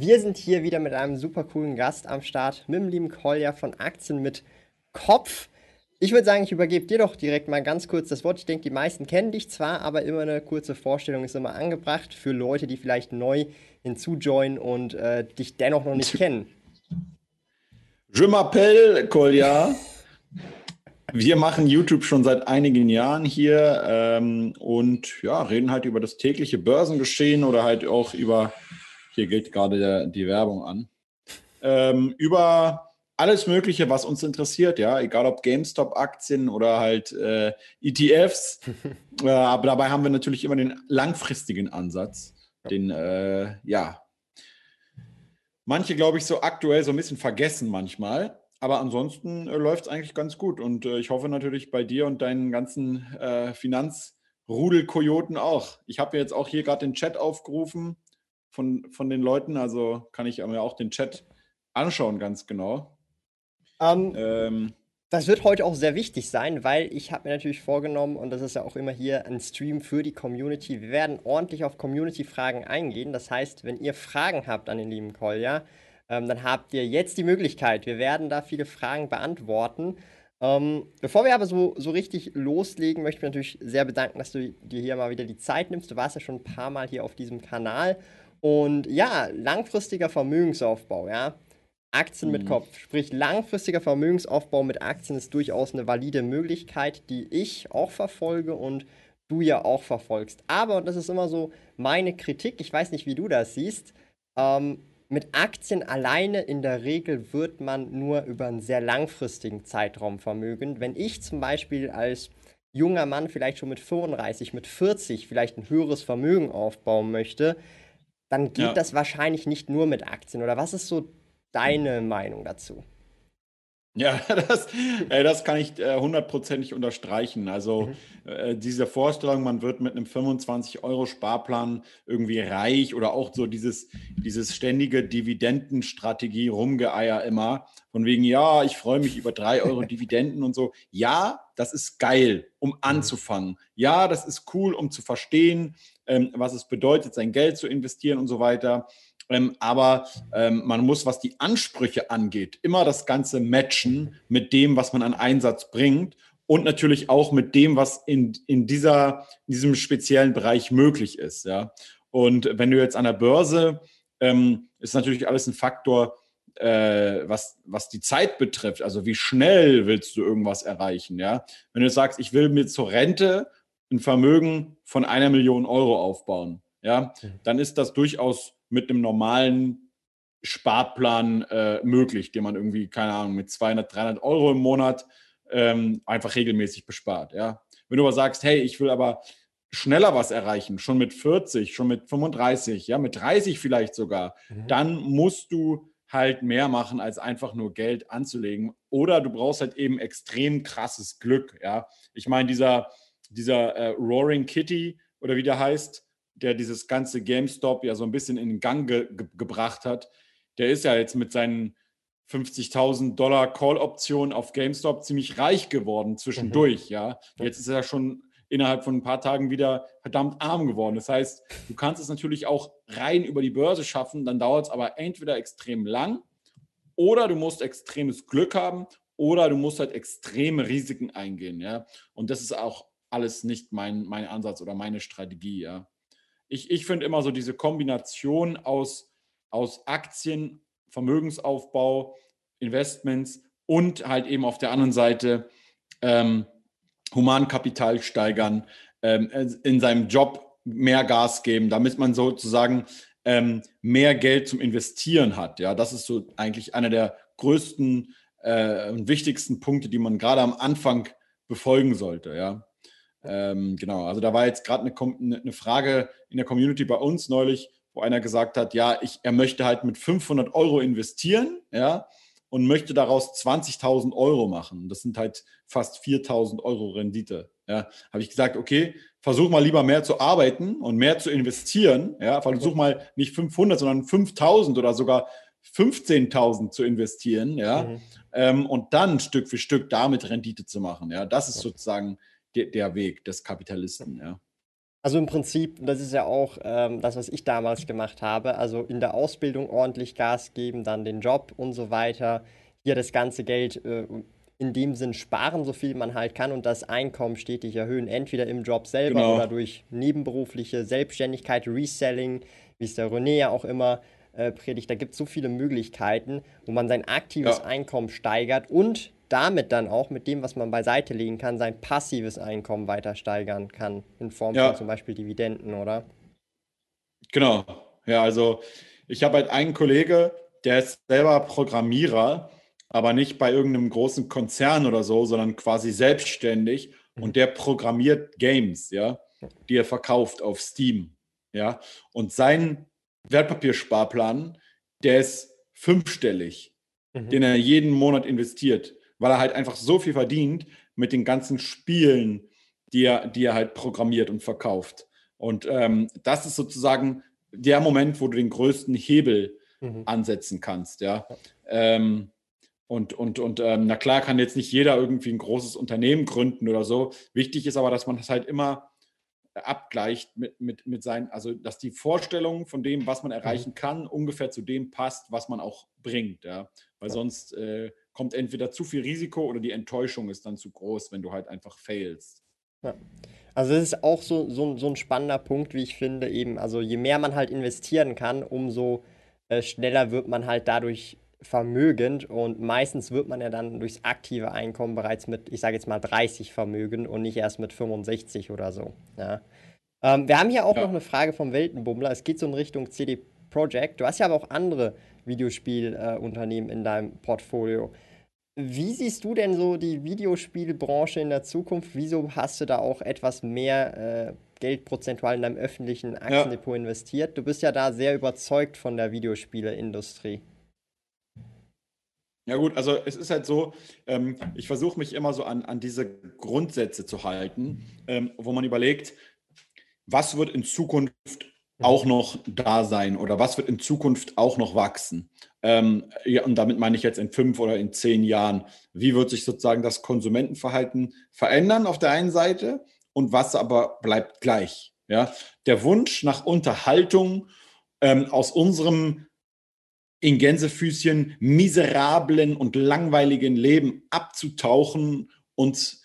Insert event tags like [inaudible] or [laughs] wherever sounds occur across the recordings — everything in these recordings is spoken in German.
Wir sind hier wieder mit einem super coolen Gast am Start, mit dem lieben Kolja von Aktien mit Kopf. Ich würde sagen, ich übergebe dir doch direkt mal ganz kurz das Wort. Ich denke, die meisten kennen dich zwar, aber immer eine kurze Vorstellung ist immer angebracht für Leute, die vielleicht neu hinzujoinen und äh, dich dennoch noch nicht kennen. Je m'appelle Kolja. Wir machen YouTube schon seit einigen Jahren hier ähm, und ja, reden halt über das tägliche Börsengeschehen oder halt auch über hier gilt gerade die Werbung an. Ähm, über alles Mögliche, was uns interessiert, ja, egal ob GameStop-Aktien oder halt äh, ETFs. [laughs] äh, aber dabei haben wir natürlich immer den langfristigen Ansatz, den, äh, ja, manche, glaube ich, so aktuell so ein bisschen vergessen manchmal. Aber ansonsten äh, läuft es eigentlich ganz gut. Und äh, ich hoffe natürlich bei dir und deinen ganzen äh, Finanzrudel-Kojoten auch. Ich habe jetzt auch hier gerade den Chat aufgerufen von, von den Leuten. Also kann ich mir auch den Chat anschauen, ganz genau. Um, ähm, ähm, das wird heute auch sehr wichtig sein, weil ich habe mir natürlich vorgenommen, und das ist ja auch immer hier ein Stream für die Community, wir werden ordentlich auf Community-Fragen eingehen. Das heißt, wenn ihr Fragen habt an den lieben Kolja, ähm, dann habt ihr jetzt die Möglichkeit. Wir werden da viele Fragen beantworten. Ähm, bevor wir aber so, so richtig loslegen, möchte ich mich natürlich sehr bedanken, dass du dir hier mal wieder die Zeit nimmst. Du warst ja schon ein paar Mal hier auf diesem Kanal und ja, langfristiger Vermögensaufbau, ja. Aktien mhm. mit Kopf, sprich langfristiger Vermögensaufbau mit Aktien ist durchaus eine valide Möglichkeit, die ich auch verfolge und du ja auch verfolgst. Aber, und das ist immer so meine Kritik, ich weiß nicht, wie du das siehst, ähm, mit Aktien alleine in der Regel wird man nur über einen sehr langfristigen Zeitraum vermögen. Wenn ich zum Beispiel als junger Mann vielleicht schon mit 35, mit 40 vielleicht ein höheres Vermögen aufbauen möchte, dann geht ja. das wahrscheinlich nicht nur mit Aktien. Oder was ist so deine Meinung dazu? [laughs] Ja, das, äh, das kann ich äh, hundertprozentig unterstreichen. Also mhm. äh, diese Vorstellung, man wird mit einem 25-Euro-Sparplan irgendwie reich oder auch so dieses, dieses ständige Dividendenstrategie rumgeeier immer. Von wegen, ja, ich freue mich über drei Euro [laughs] Dividenden und so. Ja, das ist geil, um mhm. anzufangen. Ja, das ist cool, um zu verstehen, ähm, was es bedeutet, sein Geld zu investieren und so weiter. Ähm, aber ähm, man muss, was die Ansprüche angeht, immer das Ganze matchen mit dem, was man an Einsatz bringt und natürlich auch mit dem, was in, in, dieser, in diesem speziellen Bereich möglich ist. Ja? Und wenn du jetzt an der Börse, ähm, ist natürlich alles ein Faktor, äh, was, was die Zeit betrifft. Also wie schnell willst du irgendwas erreichen? Ja? Wenn du sagst, ich will mir zur Rente ein Vermögen von einer Million Euro aufbauen, ja, dann ist das durchaus mit einem normalen Sparplan äh, möglich, den man irgendwie, keine Ahnung, mit 200, 300 Euro im Monat ähm, einfach regelmäßig bespart. Ja? Wenn du aber sagst, hey, ich will aber schneller was erreichen, schon mit 40, schon mit 35, ja, mit 30 vielleicht sogar, mhm. dann musst du halt mehr machen, als einfach nur Geld anzulegen. Oder du brauchst halt eben extrem krasses Glück. Ja, ich meine, dieser, dieser äh, Roaring Kitty oder wie der heißt, der dieses ganze GameStop ja so ein bisschen in Gang ge ge gebracht hat, der ist ja jetzt mit seinen 50.000 Dollar Call-Optionen auf GameStop ziemlich reich geworden zwischendurch, mhm. ja. Jetzt ist er schon innerhalb von ein paar Tagen wieder verdammt arm geworden. Das heißt, du kannst es natürlich auch rein über die Börse schaffen, dann dauert es aber entweder extrem lang oder du musst extremes Glück haben oder du musst halt extreme Risiken eingehen, ja. Und das ist auch alles nicht mein, mein Ansatz oder meine Strategie, ja ich, ich finde immer so diese Kombination aus, aus Aktien, Vermögensaufbau, Investments und halt eben auf der anderen Seite ähm, Humankapital steigern, ähm, in seinem Job mehr Gas geben, damit man sozusagen ähm, mehr Geld zum Investieren hat. Ja, das ist so eigentlich einer der größten äh, und wichtigsten Punkte, die man gerade am Anfang befolgen sollte. Ja. Ähm, genau, also da war jetzt gerade eine, eine, Frage in der Community bei uns neulich, wo einer gesagt hat, ja, ich, er möchte halt mit 500 Euro investieren, ja, und möchte daraus 20.000 Euro machen. Das sind halt fast 4.000 Euro Rendite. Ja, habe ich gesagt, okay, versuch mal lieber mehr zu arbeiten und mehr zu investieren. Ja, versuch mal nicht 500, sondern 5.000 oder sogar 15.000 zu investieren. Ja, mhm. ähm, und dann Stück für Stück damit Rendite zu machen. Ja, das ist sozusagen der, der Weg des Kapitalisten. Ja. Also im Prinzip, das ist ja auch ähm, das, was ich damals gemacht habe. Also in der Ausbildung ordentlich Gas geben, dann den Job und so weiter. Hier das ganze Geld äh, in dem Sinn sparen, so viel man halt kann und das Einkommen stetig erhöhen. Entweder im Job selber genau. oder durch nebenberufliche Selbstständigkeit, Reselling, wie es der René ja auch immer äh, predigt. Da gibt es so viele Möglichkeiten, wo man sein aktives ja. Einkommen steigert und damit dann auch mit dem, was man beiseite legen kann, sein passives Einkommen weiter steigern kann, in Form ja. von zum Beispiel Dividenden, oder? Genau. Ja, also ich habe halt einen Kollege, der ist selber Programmierer, aber nicht bei irgendeinem großen Konzern oder so, sondern quasi selbstständig mhm. und der programmiert Games, ja, die er verkauft auf Steam, ja. Und sein Wertpapiersparplan, der ist fünfstellig, mhm. den er jeden Monat investiert weil er halt einfach so viel verdient mit den ganzen Spielen, die er, die er halt programmiert und verkauft. Und ähm, das ist sozusagen der Moment, wo du den größten Hebel mhm. ansetzen kannst, ja. Ähm, und, und, und ähm, na klar kann jetzt nicht jeder irgendwie ein großes Unternehmen gründen oder so. Wichtig ist aber, dass man das halt immer abgleicht mit, mit, mit seinen, also dass die Vorstellung von dem, was man mhm. erreichen kann, ungefähr zu dem passt, was man auch bringt. Ja? Weil sonst äh, kommt entweder zu viel Risiko oder die Enttäuschung ist dann zu groß, wenn du halt einfach failst. Ja. Also das ist auch so, so, so ein spannender Punkt, wie ich finde, eben, also je mehr man halt investieren kann, umso äh, schneller wird man halt dadurch vermögend und meistens wird man ja dann durchs aktive Einkommen bereits mit, ich sage jetzt mal 30 vermögend und nicht erst mit 65 oder so. Ja. Ähm, wir haben hier auch ja. noch eine Frage vom Weltenbummler. Es geht so in Richtung CD Projekt. Du hast ja aber auch andere Videospielunternehmen äh, in deinem Portfolio. Wie siehst du denn so die Videospielbranche in der Zukunft? Wieso hast du da auch etwas mehr äh, Geld prozentual in deinem öffentlichen Aktiendepot ja. investiert? Du bist ja da sehr überzeugt von der Videospieleindustrie. Ja gut, also es ist halt so, ähm, ich versuche mich immer so an, an diese Grundsätze zu halten, ähm, wo man überlegt, was wird in Zukunft auch noch da sein oder was wird in Zukunft auch noch wachsen? Ähm, ja, und damit meine ich jetzt in fünf oder in zehn Jahren. Wie wird sich sozusagen das Konsumentenverhalten verändern auf der einen Seite und was aber bleibt gleich? Ja, der Wunsch nach Unterhaltung ähm, aus unserem in Gänsefüßchen miserablen und langweiligen Leben abzutauchen und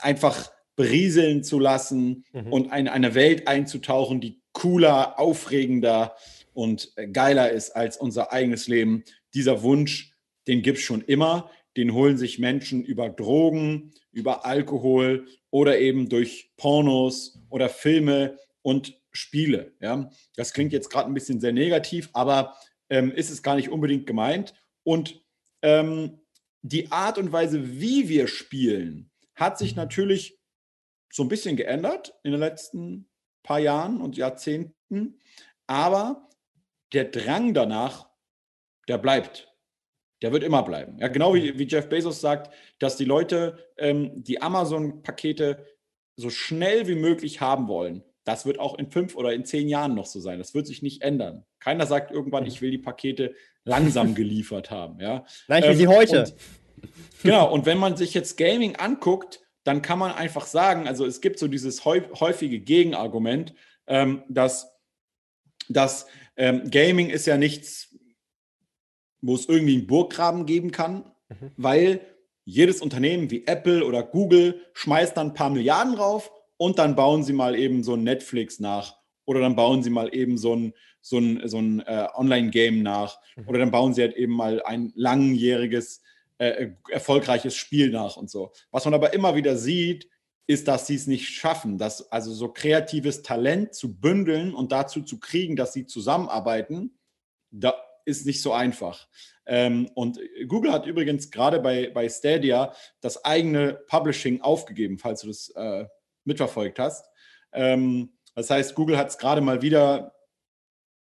einfach berieseln zu lassen mhm. und in eine Welt einzutauchen, die cooler, aufregender und äh, geiler ist als unser eigenes Leben. Dieser Wunsch, den gibt es schon immer. Den holen sich Menschen über Drogen, über Alkohol oder eben durch Pornos oder Filme und Spiele. Ja? Das klingt jetzt gerade ein bisschen sehr negativ, aber ähm, ist es gar nicht unbedingt gemeint. Und ähm, die Art und Weise, wie wir spielen, hat sich natürlich so ein bisschen geändert in den letzten paar Jahren und Jahrzehnten. Aber der Drang danach, der bleibt. Der wird immer bleiben. Ja, genau wie, wie Jeff Bezos sagt, dass die Leute ähm, die Amazon-Pakete so schnell wie möglich haben wollen. Das wird auch in fünf oder in zehn Jahren noch so sein. Das wird sich nicht ändern. Keiner sagt irgendwann, ich will die Pakete langsam geliefert haben. Ja? Nein, ich will ähm, sie heute. Und, genau, und wenn man sich jetzt Gaming anguckt, dann kann man einfach sagen, also es gibt so dieses häufige Gegenargument, ähm, dass, dass ähm, Gaming ist ja nichts, wo es irgendwie einen Burggraben geben kann, mhm. weil jedes Unternehmen wie Apple oder Google schmeißt dann ein paar Milliarden drauf und dann bauen sie mal eben so ein Netflix nach oder dann bauen sie mal eben so ein, so ein, so ein äh, Online-Game nach mhm. oder dann bauen sie halt eben mal ein langjähriges, äh, erfolgreiches Spiel nach und so. Was man aber immer wieder sieht, ist, dass sie es nicht schaffen, das also so kreatives Talent zu bündeln und dazu zu kriegen, dass sie zusammenarbeiten, da ist nicht so einfach. Ähm, und Google hat übrigens gerade bei, bei Stadia das eigene Publishing aufgegeben, falls du das äh, mitverfolgt hast. Ähm, das heißt, Google hat es gerade mal wieder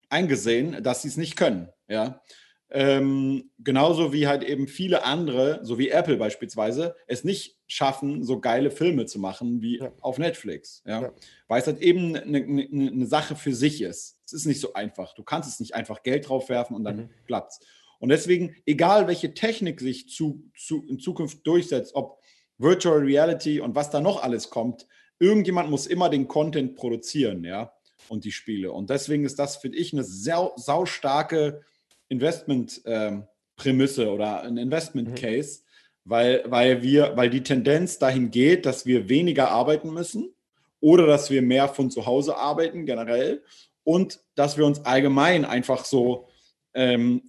eingesehen, dass sie es nicht können. Ja. Ähm, genauso wie halt eben viele andere, so wie Apple beispielsweise, es nicht schaffen, so geile Filme zu machen wie ja. auf Netflix. Ja? ja? Weil es halt eben eine, eine, eine, Sache für sich ist. Es ist nicht so einfach. Du kannst es nicht einfach Geld drauf werfen und dann mhm. klappt's. Und deswegen, egal welche Technik sich zu, zu, in Zukunft durchsetzt, ob Virtual Reality und was da noch alles kommt, irgendjemand muss immer den Content produzieren, ja, und die Spiele. Und deswegen ist das, finde ich, eine sau, sau starke Investment-Prämisse ähm, oder ein Investment-Case, mhm. weil, weil, wir, weil die Tendenz dahin geht, dass wir weniger arbeiten müssen oder dass wir mehr von zu Hause arbeiten generell und dass wir uns allgemein einfach so ähm,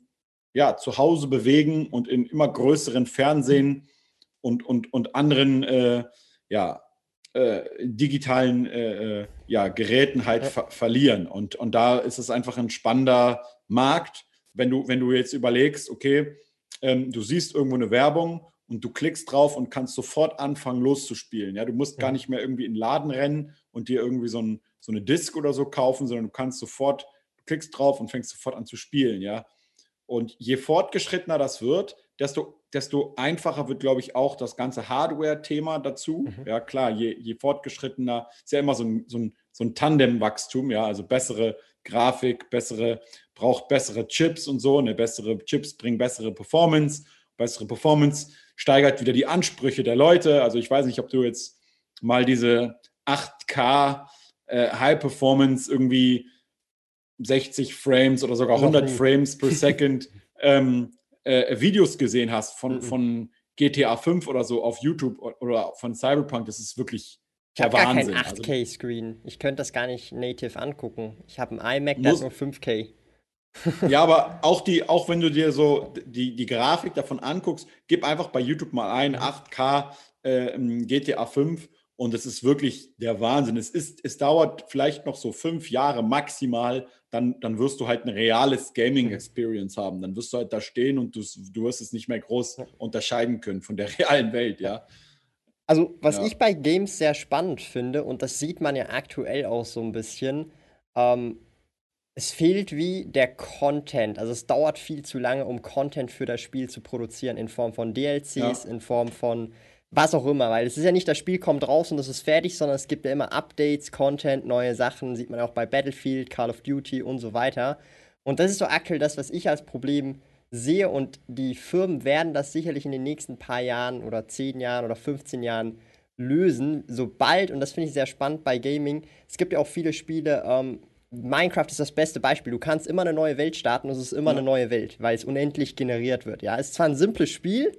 ja, zu Hause bewegen und in immer größeren Fernsehen und, und, und anderen äh, ja, äh, digitalen äh, äh ja, Geräten halt ver verlieren. Und, und da ist es einfach ein spannender Markt wenn du, wenn du jetzt überlegst, okay, ähm, du siehst irgendwo eine Werbung und du klickst drauf und kannst sofort anfangen loszuspielen. Ja, du musst gar nicht mehr irgendwie in den Laden rennen und dir irgendwie so, ein, so eine Disk oder so kaufen, sondern du kannst sofort, du klickst drauf und fängst sofort an zu spielen. Ja, und je fortgeschrittener das wird, desto, desto einfacher wird, glaube ich, auch das ganze Hardware-Thema dazu. Mhm. Ja, klar, je, je fortgeschrittener, ist ja immer so ein, so ein, so ein Tandem-Wachstum, ja, also bessere Grafik, bessere, braucht bessere Chips und so. Eine bessere Chips bringen bessere Performance. Bessere Performance steigert wieder die Ansprüche der Leute. Also ich weiß nicht, ob du jetzt mal diese 8K äh, High Performance irgendwie 60 Frames oder sogar 100 Frames per [laughs] Second ähm, äh, Videos gesehen hast von, mhm. von GTA 5 oder so auf YouTube oder von Cyberpunk. Das ist wirklich ich habe gar keinen 8K-Screen. Also, ich könnte das gar nicht native angucken. Ich habe ein iMac, der hat nur 5K. [laughs] ja, aber auch die, auch wenn du dir so die, die Grafik davon anguckst, gib einfach bei YouTube mal ein 8K äh, GTA 5 und es ist wirklich der Wahnsinn. Es ist, es dauert vielleicht noch so fünf Jahre maximal, dann, dann wirst du halt ein reales Gaming-Experience haben. Dann wirst du halt da stehen und du, du wirst es nicht mehr groß unterscheiden können von der [laughs] realen Welt, ja. Also, was ja. ich bei Games sehr spannend finde, und das sieht man ja aktuell auch so ein bisschen, ähm, es fehlt wie der Content. Also es dauert viel zu lange, um Content für das Spiel zu produzieren, in Form von DLCs, ja. in Form von was auch immer, weil es ist ja nicht, das Spiel kommt raus und es ist fertig, sondern es gibt ja immer Updates, Content, neue Sachen, sieht man auch bei Battlefield, Call of Duty und so weiter. Und das ist so aktuell das, was ich als Problem sehe und die Firmen werden das sicherlich in den nächsten paar Jahren oder 10 Jahren oder 15 Jahren lösen, sobald, und das finde ich sehr spannend bei Gaming, es gibt ja auch viele Spiele, ähm, Minecraft ist das beste Beispiel. Du kannst immer eine neue Welt starten und es ist immer ja. eine neue Welt, weil es unendlich generiert wird. Ja, es ist zwar ein simples Spiel,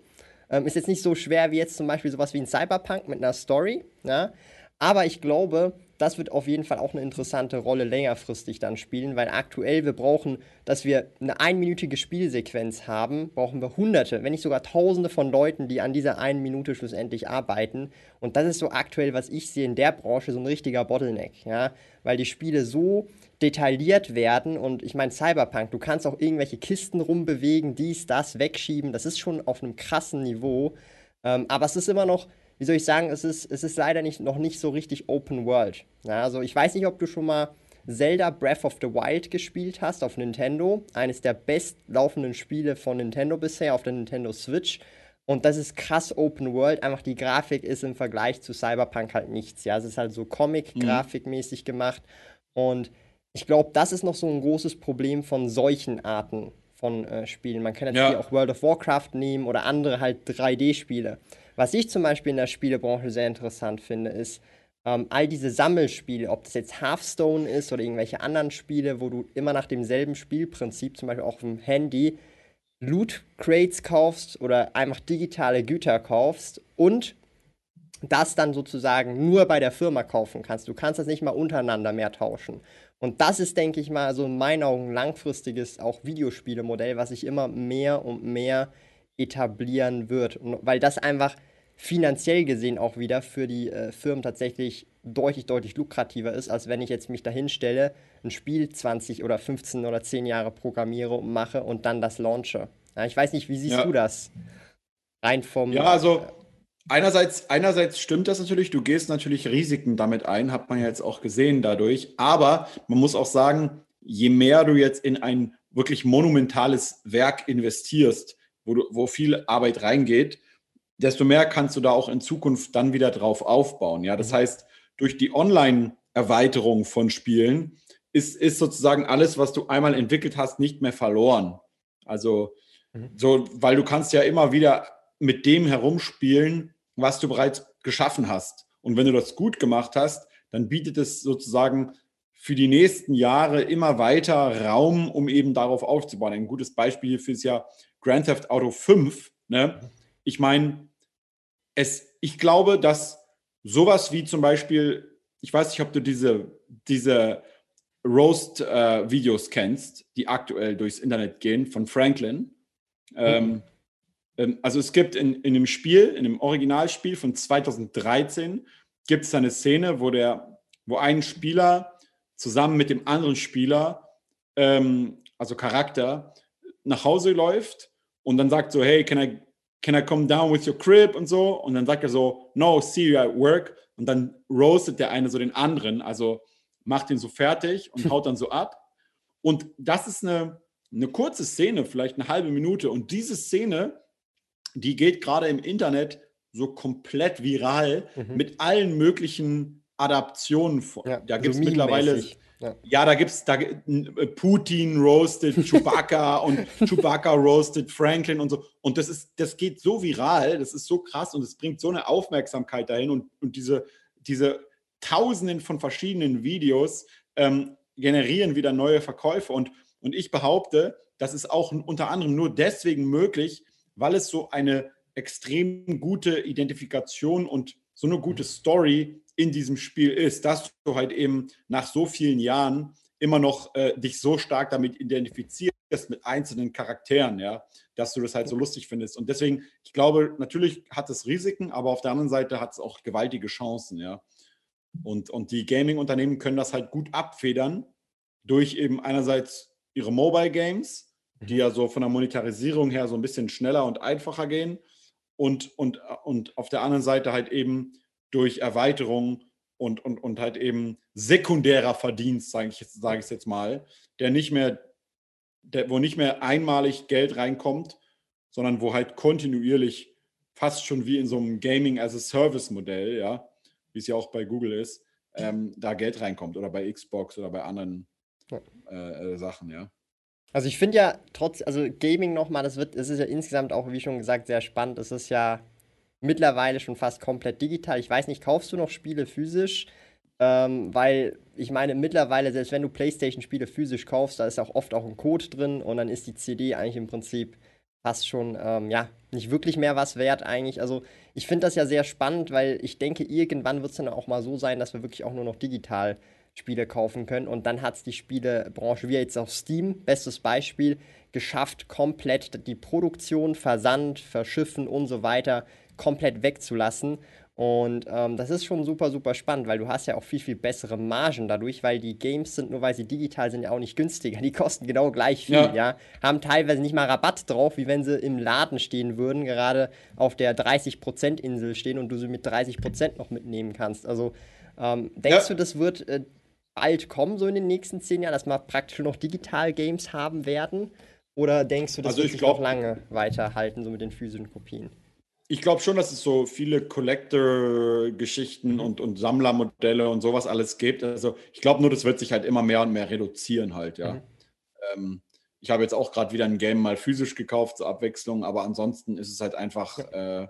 ähm, ist jetzt nicht so schwer wie jetzt zum Beispiel sowas wie ein Cyberpunk mit einer Story, ja, aber ich glaube, das wird auf jeden Fall auch eine interessante Rolle längerfristig dann spielen, weil aktuell wir brauchen, dass wir eine einminütige Spielsequenz haben, brauchen wir hunderte, wenn nicht sogar tausende von Leuten, die an dieser einen Minute schlussendlich arbeiten. Und das ist so aktuell, was ich sehe in der Branche, so ein richtiger Bottleneck, ja, weil die Spiele so detailliert werden und ich meine Cyberpunk, du kannst auch irgendwelche Kisten rumbewegen, dies, das, wegschieben, das ist schon auf einem krassen Niveau, ähm, aber es ist immer noch wie soll ich sagen, es ist, es ist leider nicht, noch nicht so richtig Open World. Ja, also ich weiß nicht, ob du schon mal Zelda Breath of the Wild gespielt hast auf Nintendo. Eines der bestlaufenden Spiele von Nintendo bisher auf der Nintendo Switch. Und das ist krass Open World. Einfach die Grafik ist im Vergleich zu Cyberpunk halt nichts. Ja, es ist halt so Comic-Grafikmäßig mhm. gemacht. Und ich glaube, das ist noch so ein großes Problem von solchen Arten von äh, Spielen. Man kann natürlich ja. auch World of Warcraft nehmen oder andere halt 3D-Spiele. Was ich zum Beispiel in der Spielebranche sehr interessant finde, ist ähm, all diese Sammelspiele, ob das jetzt Hearthstone ist oder irgendwelche anderen Spiele, wo du immer nach demselben Spielprinzip, zum Beispiel auch auf dem Handy, Loot Crates kaufst oder einfach digitale Güter kaufst und das dann sozusagen nur bei der Firma kaufen kannst. Du kannst das nicht mal untereinander mehr tauschen. Und das ist, denke ich mal, so in meinen Augen langfristiges auch Videospielemodell, was sich immer mehr und mehr etablieren wird. Und weil das einfach finanziell gesehen auch wieder für die äh, Firmen tatsächlich deutlich, deutlich lukrativer ist, als wenn ich jetzt mich dahin stelle, ein Spiel 20 oder 15 oder 10 Jahre programmiere und mache und dann das launche. Ja, ich weiß nicht, wie siehst ja. du das? Rein vom. Ja, also einerseits, einerseits stimmt das natürlich, du gehst natürlich Risiken damit ein, hat man ja jetzt auch gesehen dadurch, aber man muss auch sagen, je mehr du jetzt in ein wirklich monumentales Werk investierst, wo, du, wo viel Arbeit reingeht, desto mehr kannst du da auch in Zukunft dann wieder drauf aufbauen. Ja, das mhm. heißt, durch die Online-Erweiterung von Spielen ist, ist sozusagen alles, was du einmal entwickelt hast, nicht mehr verloren. Also, mhm. so, weil du kannst ja immer wieder mit dem herumspielen, was du bereits geschaffen hast. Und wenn du das gut gemacht hast, dann bietet es sozusagen für die nächsten Jahre immer weiter Raum, um eben darauf aufzubauen. Ein gutes Beispiel hierfür ist ja Grand Theft Auto 5. Ne? Ich meine, es, ich glaube, dass sowas wie zum Beispiel, ich weiß nicht, ob du diese, diese Roast-Videos äh, kennst, die aktuell durchs Internet gehen von Franklin. Ähm, mhm. Ähm, also es gibt in, in dem Spiel, in dem Originalspiel von 2013, gibt es eine Szene, wo der, wo ein Spieler zusammen mit dem anderen Spieler, ähm, also Charakter, nach Hause läuft und dann sagt so, hey, can I, can I come down with your crib und so? Und dann sagt er so, no, see you at work. Und dann roastet der eine so den anderen, also macht ihn so fertig und [laughs] haut dann so ab. Und das ist eine, eine kurze Szene, vielleicht eine halbe Minute. Und diese Szene, die geht gerade im Internet so komplett viral mhm. mit allen möglichen Adaptionen. Ja, da gibt es mittlerweile. Ja. ja, da gibt es da, Putin roasted Chewbacca [laughs] und Chewbacca roasted Franklin und so. Und das ist, das geht so viral, das ist so krass und es bringt so eine Aufmerksamkeit dahin und, und diese, diese Tausenden von verschiedenen Videos ähm, generieren wieder neue Verkäufe. Und, und ich behaupte, das ist auch unter anderem nur deswegen möglich, weil es so eine extrem gute Identifikation und so eine gute Story in diesem Spiel ist, dass du halt eben nach so vielen Jahren immer noch äh, dich so stark damit identifizierst mit einzelnen Charakteren, ja, dass du das halt so lustig findest. Und deswegen, ich glaube, natürlich hat es Risiken, aber auf der anderen Seite hat es auch gewaltige Chancen, ja. Und, und die Gaming-Unternehmen können das halt gut abfedern durch eben einerseits ihre Mobile Games, die mhm. ja so von der Monetarisierung her so ein bisschen schneller und einfacher gehen und, und, und auf der anderen Seite halt eben durch Erweiterung und, und, und halt eben sekundärer Verdienst, sage ich, sag ich jetzt mal, der nicht mehr, der, wo nicht mehr einmalig Geld reinkommt, sondern wo halt kontinuierlich fast schon wie in so einem Gaming as a Service Modell, ja, wie es ja auch bei Google ist, ähm, da Geld reinkommt oder bei Xbox oder bei anderen äh, äh, Sachen, ja. Also ich finde ja trotz, also Gaming nochmal, das wird, es ist ja insgesamt auch, wie schon gesagt, sehr spannend. Es ist ja mittlerweile schon fast komplett digital. Ich weiß nicht, kaufst du noch Spiele physisch? Ähm, weil ich meine, mittlerweile, selbst wenn du PlayStation-Spiele physisch kaufst, da ist auch oft auch ein Code drin und dann ist die CD eigentlich im Prinzip fast schon, ähm, ja, nicht wirklich mehr was wert eigentlich. Also ich finde das ja sehr spannend, weil ich denke, irgendwann wird es dann auch mal so sein, dass wir wirklich auch nur noch digital Spiele kaufen können. Und dann hat es die Spielebranche, wie jetzt auch Steam, bestes Beispiel, geschafft, komplett die Produktion, Versand, Verschiffen und so weiter komplett wegzulassen. Und ähm, das ist schon super, super spannend, weil du hast ja auch viel, viel bessere Margen dadurch, weil die Games sind, nur weil sie digital sind, ja auch nicht günstiger. Die kosten genau gleich viel, ja. ja. Haben teilweise nicht mal Rabatt drauf, wie wenn sie im Laden stehen würden, gerade auf der 30%-Insel stehen und du sie mit 30% noch mitnehmen kannst. Also ähm, denkst ja. du, das wird äh, bald kommen, so in den nächsten zehn Jahren, dass wir praktisch noch Digital-Games haben werden? Oder denkst du, das also wird sich noch lange weiterhalten, so mit den physischen Kopien? Ich glaube schon, dass es so viele Collector-Geschichten mhm. und, und Sammlermodelle und sowas alles gibt. Also ich glaube nur, das wird sich halt immer mehr und mehr reduzieren halt, ja. Mhm. Ähm, ich habe jetzt auch gerade wieder ein Game mal physisch gekauft zur Abwechslung, aber ansonsten ist es halt einfach, äh,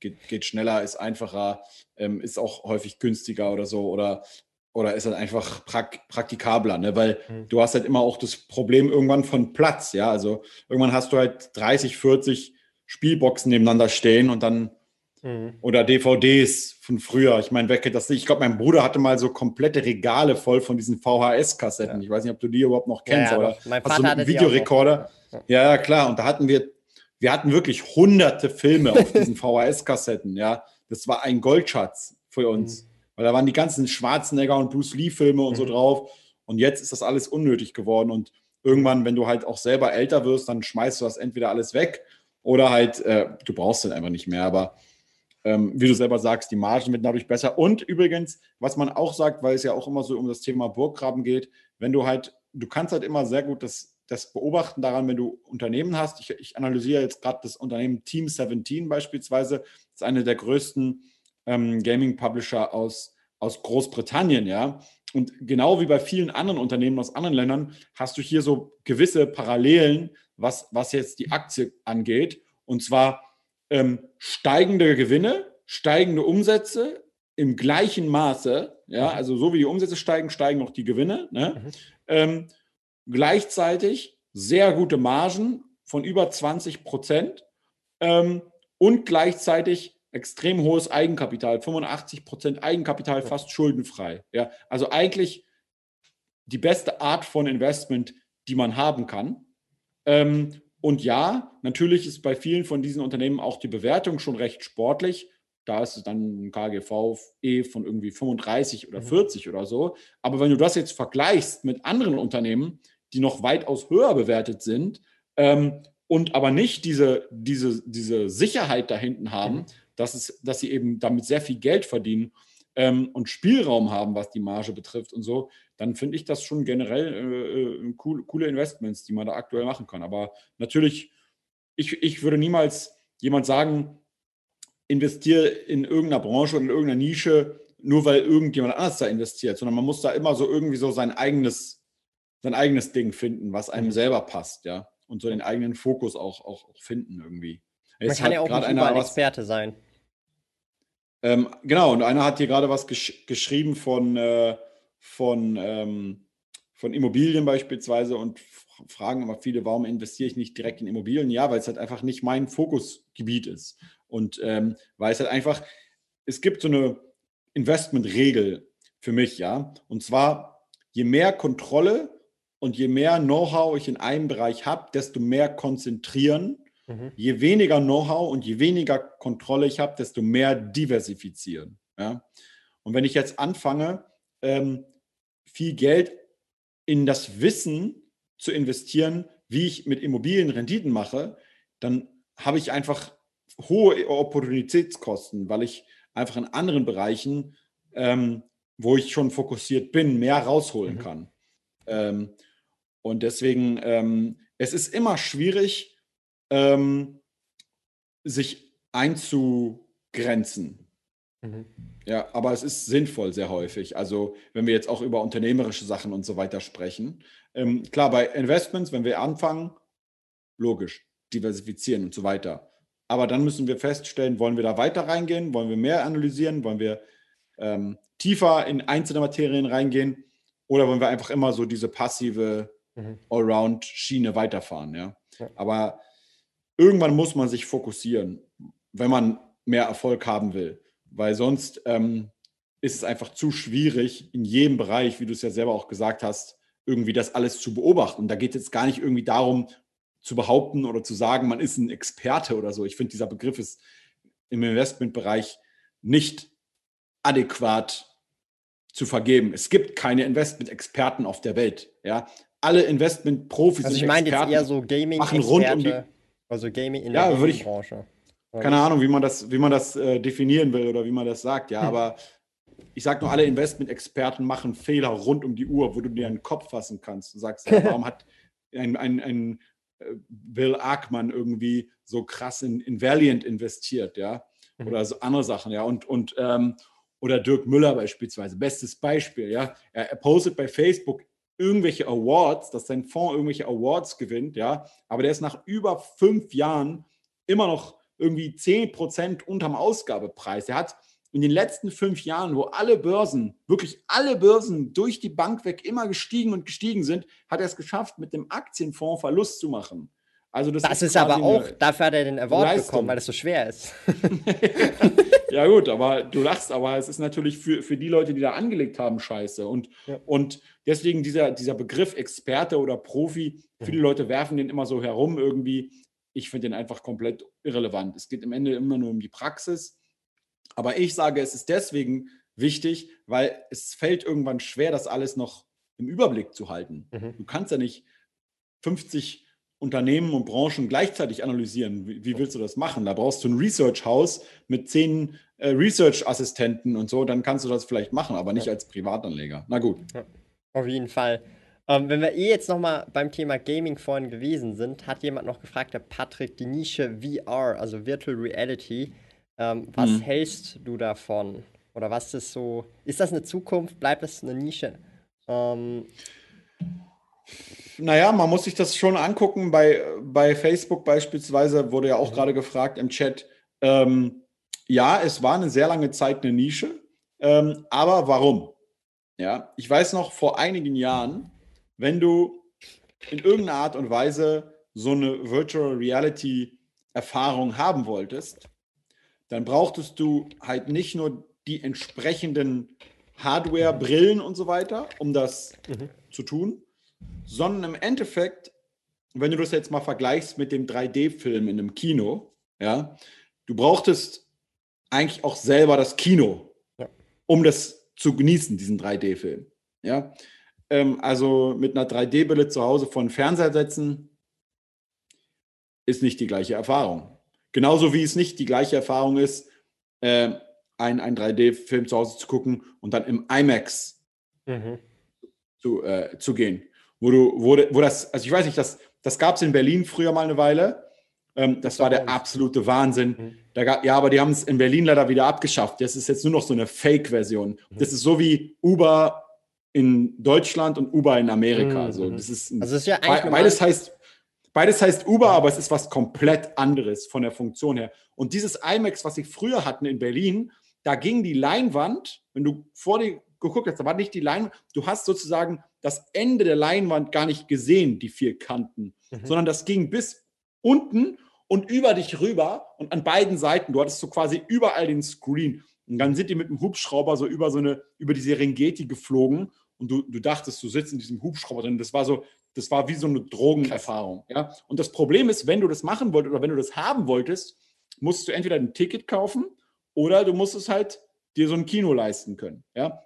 geht, geht, schneller, ist einfacher, ähm, ist auch häufig günstiger oder so. Oder oder ist das einfach prak praktikabler, ne? Weil mhm. du hast halt immer auch das Problem irgendwann von Platz, ja. Also irgendwann hast du halt 30, 40 Spielboxen nebeneinander stehen und dann mhm. oder DVDs von früher. Ich meine, wer kennt das nicht? Ich glaube, mein Bruder hatte mal so komplette Regale voll von diesen VHS-Kassetten. Ja. Ich weiß nicht, ob du die überhaupt noch kennst, ja, ja, aber mein Vater also einen Videorekorder. Ja, ja, klar. Und da hatten wir, wir hatten wirklich hunderte Filme auf diesen [laughs] VHS-Kassetten, ja. Das war ein Goldschatz für uns. Mhm. Weil da waren die ganzen Schwarzenegger und Bruce Lee-Filme und mhm. so drauf. Und jetzt ist das alles unnötig geworden. Und irgendwann, wenn du halt auch selber älter wirst, dann schmeißt du das entweder alles weg oder halt, äh, du brauchst es einfach nicht mehr. Aber ähm, wie du selber sagst, die Margen werden dadurch besser. Und übrigens, was man auch sagt, weil es ja auch immer so um das Thema Burggraben geht, wenn du halt du kannst halt immer sehr gut das, das beobachten daran, wenn du Unternehmen hast. Ich, ich analysiere jetzt gerade das Unternehmen Team 17 beispielsweise. Das ist eine der größten ähm, Gaming-Publisher aus, aus Großbritannien, ja. Und genau wie bei vielen anderen Unternehmen aus anderen Ländern hast du hier so gewisse Parallelen, was, was jetzt die Aktie angeht. Und zwar ähm, steigende Gewinne, steigende Umsätze im gleichen Maße. Ja, mhm. also so wie die Umsätze steigen, steigen auch die Gewinne. Ne? Mhm. Ähm, gleichzeitig sehr gute Margen von über 20 Prozent ähm, und gleichzeitig extrem hohes Eigenkapital, 85 Prozent Eigenkapital, fast schuldenfrei. Ja, also eigentlich die beste Art von Investment, die man haben kann. Ähm, und ja, natürlich ist bei vielen von diesen Unternehmen auch die Bewertung schon recht sportlich. Da ist es dann ein KGV eh von irgendwie 35 oder 40 mhm. oder so. Aber wenn du das jetzt vergleichst mit anderen Unternehmen, die noch weitaus höher bewertet sind ähm, und aber nicht diese, diese, diese Sicherheit da hinten haben, mhm dass, es, dass sie eben damit sehr viel Geld verdienen ähm, und Spielraum haben, was die Marge betrifft und so, dann finde ich das schon generell äh, äh, cool, coole Investments, die man da aktuell machen kann. Aber natürlich, ich, ich würde niemals jemand sagen, investiere in irgendeiner Branche oder in irgendeiner Nische, nur weil irgendjemand anders da investiert, sondern man muss da immer so irgendwie so sein eigenes, sein eigenes Ding finden, was einem mhm. selber passt, ja. Und so den eigenen Fokus auch, auch, auch finden irgendwie. Man kann ja auch nicht überall Experte sein. Ähm, genau, und einer hat hier gerade was gesch geschrieben von, äh, von, ähm, von Immobilien beispielsweise und fragen immer viele, warum investiere ich nicht direkt in Immobilien? Ja, weil es halt einfach nicht mein Fokusgebiet ist. Und ähm, weil es halt einfach, es gibt so eine Investmentregel für mich, ja. Und zwar, je mehr Kontrolle und je mehr Know-how ich in einem Bereich habe, desto mehr konzentrieren Mhm. Je weniger Know-how und je weniger Kontrolle ich habe, desto mehr diversifizieren. Ja? Und wenn ich jetzt anfange, ähm, viel Geld in das Wissen zu investieren, wie ich mit Immobilien Renditen mache, dann habe ich einfach hohe Opportunitätskosten, weil ich einfach in anderen Bereichen, ähm, wo ich schon fokussiert bin, mehr rausholen mhm. kann. Ähm, und deswegen, ähm, es ist immer schwierig, ähm, sich einzugrenzen. Mhm. Ja, aber es ist sinnvoll sehr häufig. Also wenn wir jetzt auch über unternehmerische Sachen und so weiter sprechen. Ähm, klar, bei Investments, wenn wir anfangen, logisch, diversifizieren und so weiter. Aber dann müssen wir feststellen, wollen wir da weiter reingehen? Wollen wir mehr analysieren? Wollen wir ähm, tiefer in einzelne Materien reingehen? Oder wollen wir einfach immer so diese passive mhm. Allround-Schiene weiterfahren? Ja? ja. Aber irgendwann muss man sich fokussieren, wenn man mehr Erfolg haben will, weil sonst ähm, ist es einfach zu schwierig, in jedem Bereich, wie du es ja selber auch gesagt hast, irgendwie das alles zu beobachten. Und da geht es jetzt gar nicht irgendwie darum, zu behaupten oder zu sagen, man ist ein Experte oder so. Ich finde, dieser Begriff ist im Investmentbereich nicht adäquat zu vergeben. Es gibt keine Investment-Experten auf der Welt. Ja? Alle Investment-Profis also ich meine jetzt eher so Gaming also Gaming in der ja, Gaming-Branche. Keine Ahnung, wie man das, wie man das äh, definieren will oder wie man das sagt, ja, hm. aber ich sage nur, alle Investment-Experten machen Fehler rund um die Uhr, wo du dir einen Kopf fassen kannst. Du sagst, ja, [laughs] warum hat ein, ein, ein äh, Bill Ackmann irgendwie so krass in, in Valiant investiert, ja? Mhm. Oder so andere Sachen, ja. Und, und ähm, oder Dirk Müller beispielsweise, bestes Beispiel, ja. Er, er postet bei Facebook irgendwelche Awards, dass sein Fonds irgendwelche Awards gewinnt, ja, aber der ist nach über fünf Jahren immer noch irgendwie 10 Prozent unterm Ausgabepreis. Er hat in den letzten fünf Jahren, wo alle Börsen, wirklich alle Börsen durch die Bank weg immer gestiegen und gestiegen sind, hat er es geschafft, mit dem Aktienfonds Verlust zu machen. Also das, das ist, ist aber auch, dafür hat er den Award Leistung. bekommen, weil es so schwer ist. [laughs] [laughs] ja gut, aber du lachst, aber es ist natürlich für, für die Leute, die da angelegt haben, scheiße. Und, ja. und deswegen dieser, dieser Begriff Experte oder Profi, viele mhm. Leute werfen den immer so herum irgendwie. Ich finde den einfach komplett irrelevant. Es geht am Ende immer nur um die Praxis. Aber ich sage, es ist deswegen wichtig, weil es fällt irgendwann schwer, das alles noch im Überblick zu halten. Mhm. Du kannst ja nicht 50 Unternehmen und Branchen gleichzeitig analysieren. Wie, wie willst du das machen? Da brauchst du ein Research-Haus mit zehn äh, Research-Assistenten und so, dann kannst du das vielleicht machen, aber nicht ja. als Privatanleger. Na gut. Ja, auf jeden Fall. Ähm, wenn wir eh jetzt nochmal beim Thema Gaming vorhin gewesen sind, hat jemand noch gefragt, der Patrick, die Nische VR, also Virtual Reality. Ähm, was hm. hältst du davon? Oder was ist so, ist das eine Zukunft? Bleibt das eine Nische? Ähm, naja, man muss sich das schon angucken. Bei, bei Facebook beispielsweise wurde ja auch mhm. gerade gefragt im Chat, ähm, ja, es war eine sehr lange Zeit eine Nische, ähm, aber warum? Ja, ich weiß noch vor einigen Jahren, wenn du in irgendeiner Art und Weise so eine Virtual Reality Erfahrung haben wolltest, dann brauchtest du halt nicht nur die entsprechenden Hardware, Brillen und so weiter, um das mhm. zu tun, sondern im Endeffekt, wenn du das jetzt mal vergleichst mit dem 3D-Film in einem Kino, ja, du brauchtest eigentlich auch selber das Kino, ja. um das zu genießen, diesen 3D-Film. Ja, ähm, also mit einer 3D-Brille zu Hause vor den Fernseher setzen, ist nicht die gleiche Erfahrung. Genauso wie es nicht die gleiche Erfahrung ist, äh, einen, einen 3D-Film zu Hause zu gucken und dann im IMAX mhm. zu, äh, zu gehen. Wo du, wo, wo das, also ich weiß nicht, das, das gab es in Berlin früher mal eine Weile. Ähm, das, war der absolute Wahnsinn. Mhm. Da gab, ja, aber die haben es in Berlin leider wieder abgeschafft. Das ist jetzt nur noch so eine Fake-Version. Mhm. Das ist so wie Uber in Deutschland und Uber in Amerika. Mhm. Also, das ist, also das ist ja beides heißt, beides heißt Uber, aber es ist was komplett anderes von der Funktion her. Und dieses IMAX, was sie früher hatten in Berlin, da ging die Leinwand, wenn du vor dir geguckt hast, da war nicht die Leinwand, du hast sozusagen das Ende der Leinwand gar nicht gesehen, die vier Kanten, mhm. sondern das ging bis unten und über dich rüber und an beiden Seiten. Du hattest so quasi überall den Screen. Und dann sind die mit dem Hubschrauber so über so eine, über die Serengeti geflogen und du, du dachtest, du sitzt in diesem Hubschrauber drin. Das war so, das war wie so eine Drogenerfahrung. Ja? Und das Problem ist, wenn du das machen wolltest oder wenn du das haben wolltest, musst du entweder ein Ticket kaufen oder du musst es halt dir so ein Kino leisten können. Ja?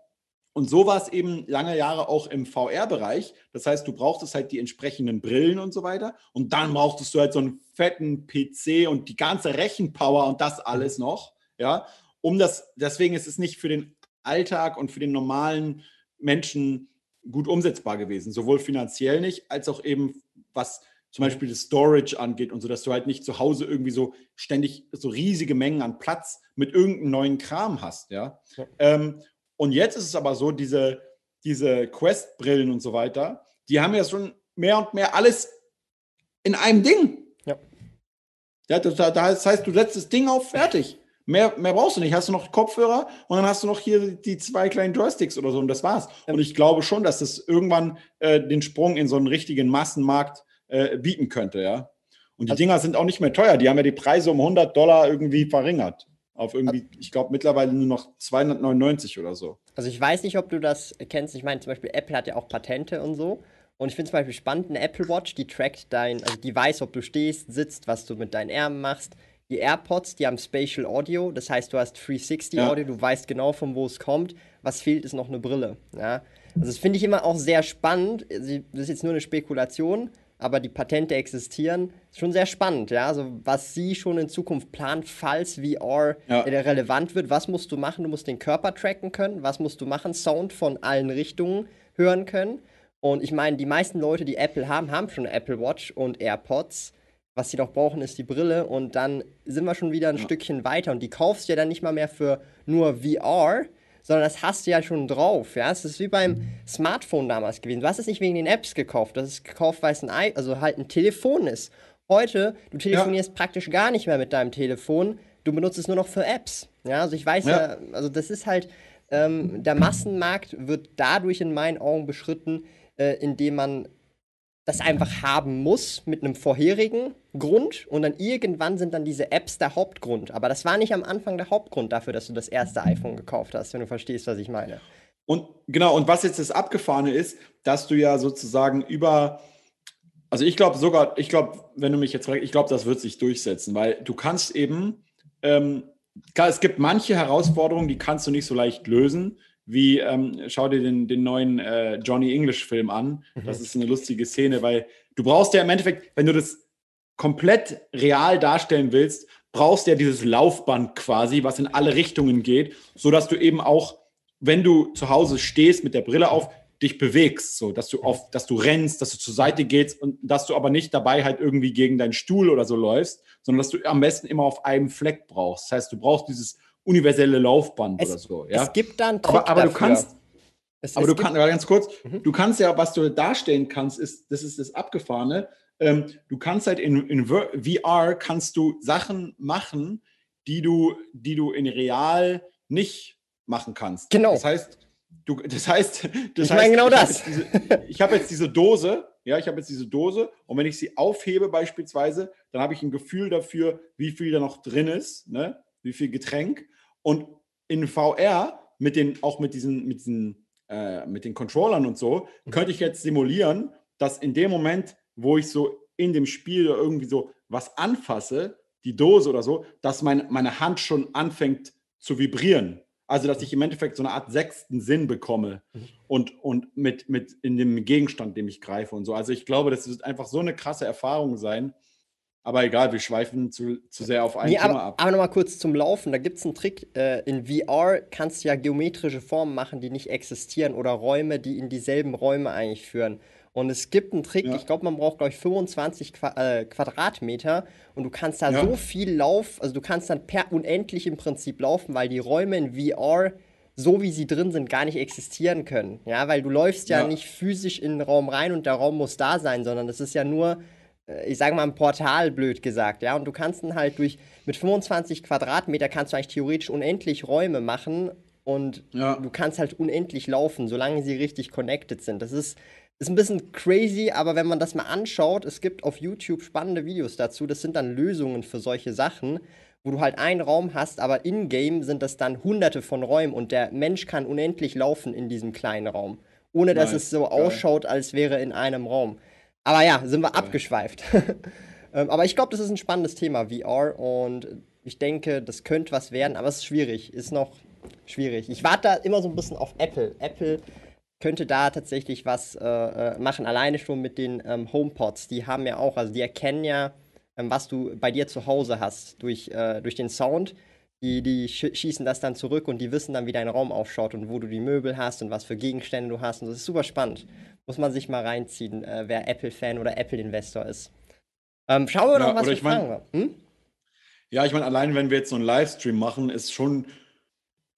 Und so war es eben lange Jahre auch im VR-Bereich. Das heißt, du brauchtest halt die entsprechenden Brillen und so weiter. Und dann brauchtest du halt so einen fetten PC und die ganze Rechenpower und das alles noch. Ja, um das, deswegen ist es nicht für den Alltag und für den normalen Menschen gut umsetzbar gewesen. Sowohl finanziell nicht, als auch eben was zum Beispiel das Storage angeht und so, dass du halt nicht zu Hause irgendwie so ständig so riesige Mengen an Platz mit irgendeinem neuen Kram hast, ja. ja. Ähm, und jetzt ist es aber so, diese, diese Quest-Brillen und so weiter, die haben ja schon mehr und mehr alles in einem Ding. Ja. ja das heißt, du setzt das Ding auf, fertig. Mehr, mehr brauchst du nicht. Hast du noch Kopfhörer und dann hast du noch hier die zwei kleinen Joysticks oder so und das war's. Und ich glaube schon, dass das irgendwann äh, den Sprung in so einen richtigen Massenmarkt äh, bieten könnte, ja. Und die also, Dinger sind auch nicht mehr teuer. Die haben ja die Preise um 100 Dollar irgendwie verringert auf irgendwie, ich glaube, mittlerweile nur noch 299 oder so. Also ich weiß nicht, ob du das kennst. Ich meine, zum Beispiel Apple hat ja auch Patente und so. Und ich finde zum Beispiel spannend, eine Apple Watch, die trackt dein, also die weiß, ob du stehst, sitzt, was du mit deinen Armen machst. Die AirPods, die haben Spatial Audio, das heißt, du hast 360 ja. Audio, du weißt genau, von wo es kommt. Was fehlt, ist noch eine Brille. Ja? Also das finde ich immer auch sehr spannend. Das ist jetzt nur eine Spekulation, aber die Patente existieren. Ist schon sehr spannend, ja. Also, was sie schon in Zukunft plant, falls VR ja. relevant wird. Was musst du machen? Du musst den Körper tracken können. Was musst du machen? Sound von allen Richtungen hören können. Und ich meine, die meisten Leute, die Apple haben, haben schon Apple Watch und AirPods. Was sie doch brauchen, ist die Brille. Und dann sind wir schon wieder ein ja. Stückchen weiter. Und die kaufst du ja dann nicht mal mehr für nur VR, sondern das hast du ja schon drauf. Ja, es ist wie beim Smartphone damals gewesen. Du hast es nicht wegen den Apps gekauft, hast es gekauft, weil es ein, I also halt ein Telefon ist. Heute, du telefonierst ja. praktisch gar nicht mehr mit deinem Telefon, du benutzt es nur noch für Apps. Ja, also ich weiß ja, ja also das ist halt, ähm, der Massenmarkt wird dadurch in meinen Augen beschritten, äh, indem man das einfach haben muss mit einem vorherigen Grund und dann irgendwann sind dann diese Apps der Hauptgrund. Aber das war nicht am Anfang der Hauptgrund dafür, dass du das erste iPhone gekauft hast, wenn du verstehst, was ich meine. Und genau, und was jetzt das Abgefahrene ist, dass du ja sozusagen über, also ich glaube sogar, ich glaube, wenn du mich jetzt fragst, ich glaube, das wird sich durchsetzen, weil du kannst eben, ähm, klar, es gibt manche Herausforderungen, die kannst du nicht so leicht lösen wie, ähm, schau dir den, den neuen äh, Johnny English-Film an. Mhm. Das ist eine lustige Szene, weil du brauchst ja im Endeffekt, wenn du das komplett real darstellen willst, brauchst du ja dieses Laufband quasi, was in alle Richtungen geht, sodass du eben auch, wenn du zu Hause stehst mit der Brille auf, dich bewegst, so dass du auf, dass du rennst, dass du zur Seite gehst und dass du aber nicht dabei halt irgendwie gegen deinen Stuhl oder so läufst, sondern dass du am besten immer auf einem Fleck brauchst. Das heißt, du brauchst dieses universelle Laufband es, oder so. Ja? Es gibt dann aber, aber du kannst, es, aber es du kannst, ganz kurz, mhm. du kannst ja, was du darstellen kannst, ist, das ist das Abgefahrene. Ähm, du kannst halt in, in VR kannst du Sachen machen, die du, die du in real nicht machen kannst. Genau. Das heißt, du, das heißt, das ich meine genau ich das. ich habe jetzt diese Dose, ja, ich habe jetzt diese Dose und wenn ich sie aufhebe beispielsweise, dann habe ich ein Gefühl dafür, wie viel da noch drin ist, ne? wie viel Getränk. Und in VR mit den, auch mit diesen, mit diesen, äh, mit den Controllern und so, mhm. könnte ich jetzt simulieren, dass in dem Moment, wo ich so in dem Spiel irgendwie so was anfasse, die Dose oder so, dass mein, meine Hand schon anfängt zu vibrieren. Also, dass ich im Endeffekt so eine Art sechsten Sinn bekomme mhm. und, und mit, mit in dem Gegenstand, dem ich greife und so. Also, ich glaube, das wird einfach so eine krasse Erfahrung sein. Aber egal, wir schweifen zu, zu sehr auf ein nee, Thema aber, ab. Aber nochmal kurz zum Laufen. Da gibt es einen Trick. Äh, in VR kannst du ja geometrische Formen machen, die nicht existieren oder Räume, die in dieselben Räume eigentlich führen. Und es gibt einen Trick, ja. ich glaube, man braucht, glaube ich, 25 Qua äh, Quadratmeter und du kannst da ja. so viel laufen, also du kannst dann per unendlich im Prinzip laufen, weil die Räume in VR so wie sie drin sind, gar nicht existieren können. Ja, weil du läufst ja, ja nicht physisch in den Raum rein und der Raum muss da sein, sondern das ist ja nur, ich sage mal, ein Portal, blöd gesagt, ja. Und du kannst dann halt durch, mit 25 Quadratmeter kannst du eigentlich theoretisch unendlich Räume machen und ja. du kannst halt unendlich laufen, solange sie richtig connected sind. Das ist ist ein bisschen crazy, aber wenn man das mal anschaut, es gibt auf YouTube spannende Videos dazu. Das sind dann Lösungen für solche Sachen, wo du halt einen Raum hast, aber in-game sind das dann hunderte von Räumen und der Mensch kann unendlich laufen in diesem kleinen Raum. Ohne dass nice. es so Geil. ausschaut, als wäre in einem Raum. Aber ja, sind wir abgeschweift. [laughs] Ähm, aber ich glaube, das ist ein spannendes Thema, VR. Und ich denke, das könnte was werden, aber es ist schwierig. Ist noch schwierig. Ich warte da immer so ein bisschen auf Apple. Apple könnte da tatsächlich was äh, äh, machen. Alleine schon mit den ähm, HomePods. Die haben ja auch, also die erkennen ja, ähm, was du bei dir zu Hause hast durch, äh, durch den Sound. Die, die sch schießen das dann zurück und die wissen dann, wie dein Raum ausschaut und wo du die Möbel hast und was für Gegenstände du hast. Und das ist super spannend. Muss man sich mal reinziehen, äh, wer Apple-Fan oder Apple-Investor ist. Ähm, schauen wir ja, doch, was wir fragen. Hm? Ja, ich meine, allein wenn wir jetzt so einen Livestream machen, ist schon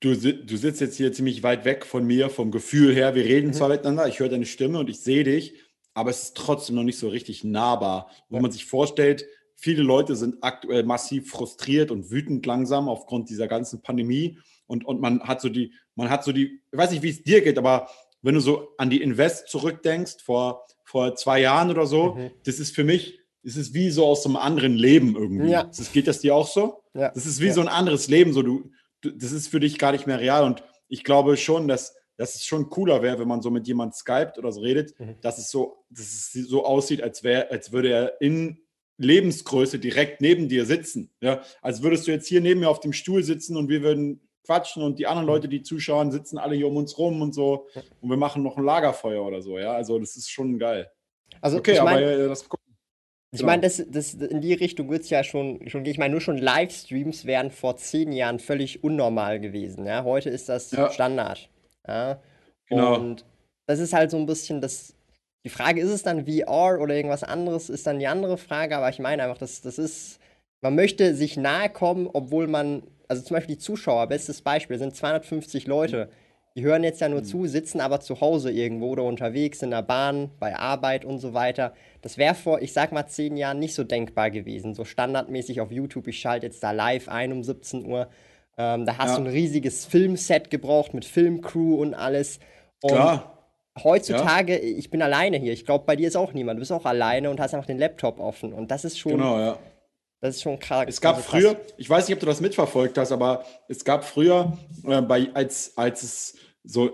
du, du sitzt jetzt hier ziemlich weit weg von mir, vom Gefühl her. Wir reden mhm. zwar miteinander, ich höre deine Stimme und ich sehe dich, aber es ist trotzdem noch nicht so richtig nahbar. Wo ja. man sich vorstellt, viele Leute sind aktuell massiv frustriert und wütend langsam aufgrund dieser ganzen Pandemie. Und, und man hat so die, man hat so die, ich weiß nicht, wie es dir geht, aber wenn du so an die Invest zurückdenkst, vor, vor zwei Jahren oder so, mhm. das ist für mich, das ist wie so aus einem anderen Leben irgendwie. Ja. Das, geht das dir auch so? Ja. Das ist wie ja. so ein anderes Leben. So, du, das ist für dich gar nicht mehr real. Und ich glaube schon, dass, dass es schon cooler wäre, wenn man so mit jemandem skypt oder so redet, mhm. dass es so, dass es so aussieht, als wäre, als würde er in Lebensgröße direkt neben dir sitzen. Ja? Als würdest du jetzt hier neben mir auf dem Stuhl sitzen und wir würden quatschen und die anderen mhm. Leute, die zuschauen, sitzen alle hier um uns rum und so und wir machen noch ein Lagerfeuer oder so, ja. Also das ist schon geil. Also okay, ich mein, aber äh, das ich genau. meine, das, das, in die Richtung wird es ja schon, schon gehen. Ich meine, nur schon Livestreams wären vor zehn Jahren völlig unnormal gewesen. Ja? Heute ist das ja. Standard. Ja? Genau. Und das ist halt so ein bisschen das. Die Frage, ist es dann VR oder irgendwas anderes, ist dann die andere Frage. Aber ich meine einfach, das, das ist. Man möchte sich nahe kommen, obwohl man. Also zum Beispiel die Zuschauer, bestes Beispiel, sind 250 Leute. Die hören jetzt ja nur mhm. zu, sitzen aber zu Hause irgendwo oder unterwegs in der Bahn, bei Arbeit und so weiter. Das wäre vor, ich sag mal, zehn Jahren nicht so denkbar gewesen. So standardmäßig auf YouTube, ich schalte jetzt da live ein um 17 Uhr. Ähm, da hast ja. du ein riesiges Filmset gebraucht mit Filmcrew und alles. Und Klar. Heutzutage, ja. ich bin alleine hier. Ich glaube, bei dir ist auch niemand. Du bist auch alleine und hast einfach den Laptop offen. Und das ist schon. Genau, ja. Das ist schon krass. Es gab also früher, ich weiß nicht, ob du das mitverfolgt hast, aber es gab früher, äh, bei, als, als es so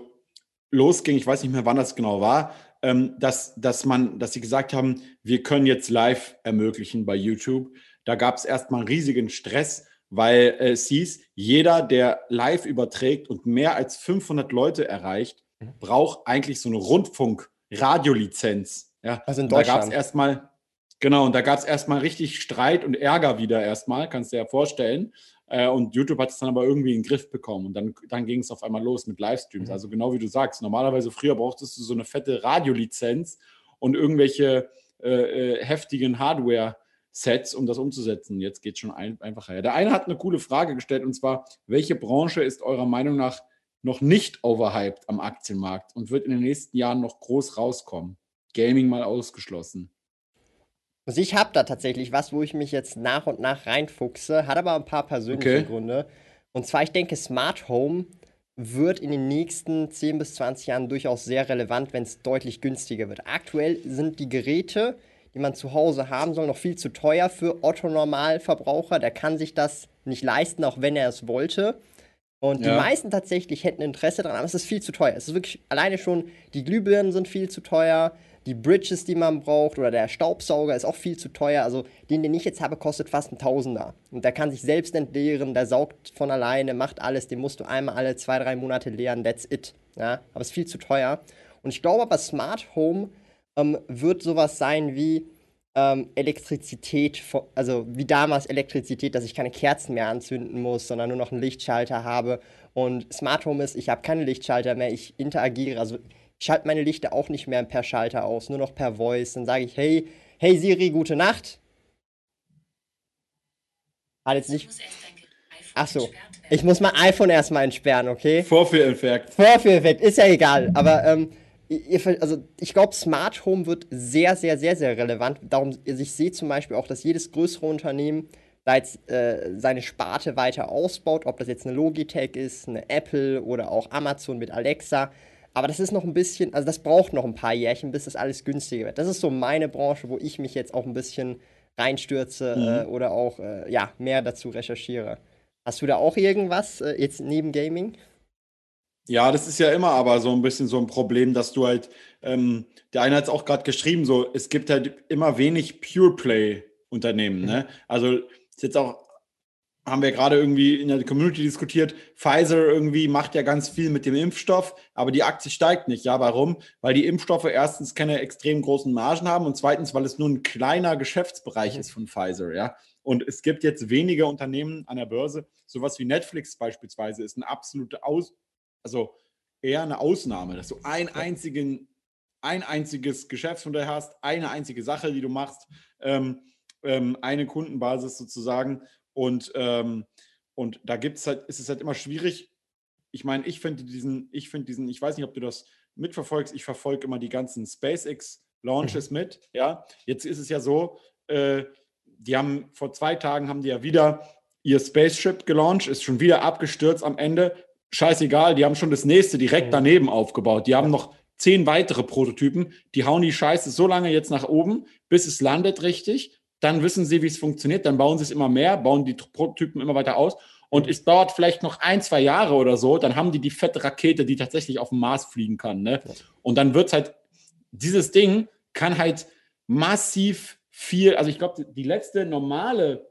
losging, ich weiß nicht mehr, wann das genau war, ähm, dass, dass man, dass sie gesagt haben, wir können jetzt live ermöglichen bei YouTube. Da gab es erstmal einen riesigen Stress, weil äh, es hieß, jeder, der live überträgt und mehr als 500 Leute erreicht, mhm. braucht eigentlich so eine Rundfunk-Radiolizenz. Ja, also in Deutschland. Da gab es erstmal, genau, und da gab es erstmal richtig Streit und Ärger wieder erstmal, kannst du dir ja vorstellen. Äh, und YouTube hat es dann aber irgendwie in den Griff bekommen. Und dann, dann ging es auf einmal los mit Livestreams. Mhm. Also genau wie du sagst, normalerweise früher brauchtest du so eine fette Radiolizenz und irgendwelche äh, äh, heftigen Hardware-Sets, um das umzusetzen. Jetzt geht es schon ein, einfacher. Der eine hat eine coole Frage gestellt und zwar, welche Branche ist eurer Meinung nach noch nicht overhyped am Aktienmarkt und wird in den nächsten Jahren noch groß rauskommen? Gaming mal ausgeschlossen. Also ich habe da tatsächlich was, wo ich mich jetzt nach und nach reinfuchse, hat aber ein paar persönliche okay. Gründe. Und zwar, ich denke, Smart Home wird in den nächsten 10 bis 20 Jahren durchaus sehr relevant, wenn es deutlich günstiger wird. Aktuell sind die Geräte, die man zu Hause haben soll, noch viel zu teuer für Otto-Normalverbraucher. Der kann sich das nicht leisten, auch wenn er es wollte. Und ja. die meisten tatsächlich hätten Interesse daran, aber es ist viel zu teuer. Es ist wirklich alleine schon, die Glühbirnen sind viel zu teuer die Bridges, die man braucht, oder der Staubsauger ist auch viel zu teuer. Also den, den ich jetzt habe, kostet fast ein Tausender. Und der kann sich selbst entleeren, der saugt von alleine, macht alles. Den musst du einmal alle zwei, drei Monate leeren, that's it. Ja, aber es ist viel zu teuer. Und ich glaube aber, Smart Home ähm, wird sowas sein wie ähm, Elektrizität, also wie damals Elektrizität, dass ich keine Kerzen mehr anzünden muss, sondern nur noch einen Lichtschalter habe. Und Smart Home ist, ich habe keine Lichtschalter mehr, ich interagiere, also ich schalte meine Lichter auch nicht mehr per Schalter aus, nur noch per Voice. Dann sage ich, hey, hey Siri, gute Nacht. Hat jetzt nicht. Ach so. Ich muss mein iPhone erstmal entsperren, okay? Vorführeffekt. Vorführeffekt, ist ja egal. Aber ähm, ihr, also ich glaube, Smart Home wird sehr, sehr, sehr, sehr relevant. Darum, also ich sehe zum Beispiel auch, dass jedes größere Unternehmen da jetzt äh, seine Sparte weiter ausbaut, ob das jetzt eine Logitech ist, eine Apple oder auch Amazon mit Alexa. Aber das ist noch ein bisschen, also das braucht noch ein paar Jährchen, bis das alles günstiger wird. Das ist so meine Branche, wo ich mich jetzt auch ein bisschen reinstürze mhm. äh, oder auch äh, ja, mehr dazu recherchiere. Hast du da auch irgendwas äh, jetzt neben Gaming? Ja, das ist ja immer aber so ein bisschen so ein Problem, dass du halt, ähm, der eine hat es auch gerade geschrieben, so, es gibt halt immer wenig Pure Play-Unternehmen. Ne? Mhm. Ne? Also ist jetzt auch haben wir gerade irgendwie in der Community diskutiert, Pfizer irgendwie macht ja ganz viel mit dem Impfstoff, aber die Aktie steigt nicht. Ja, warum? Weil die Impfstoffe erstens keine extrem großen Margen haben und zweitens, weil es nur ein kleiner Geschäftsbereich ist von Pfizer, ja. Und es gibt jetzt weniger Unternehmen an der Börse, sowas wie Netflix beispielsweise ist eine absolute Aus, also eher eine Ausnahme, dass du ein einzigen, ein einziges Geschäftsmodell hast, eine einzige Sache, die du machst, ähm, ähm, eine Kundenbasis sozusagen und, ähm, und da gibt's halt, ist es halt immer schwierig. Ich meine, ich finde diesen, ich finde diesen, ich weiß nicht, ob du das mitverfolgst, ich verfolge immer die ganzen SpaceX-Launches mhm. mit. Ja, jetzt ist es ja so, äh, die haben vor zwei Tagen haben die ja wieder ihr Spaceship gelauncht, ist schon wieder abgestürzt am Ende. Scheißegal, die haben schon das nächste direkt mhm. daneben aufgebaut. Die haben noch zehn weitere Prototypen. Die hauen die Scheiße so lange jetzt nach oben, bis es landet richtig dann wissen sie, wie es funktioniert, dann bauen sie es immer mehr, bauen die Prototypen immer weiter aus und es dauert vielleicht noch ein, zwei Jahre oder so, dann haben die die fette Rakete, die tatsächlich auf dem Mars fliegen kann. Ne? Und dann wird es halt, dieses Ding kann halt massiv viel, also ich glaube, die letzte normale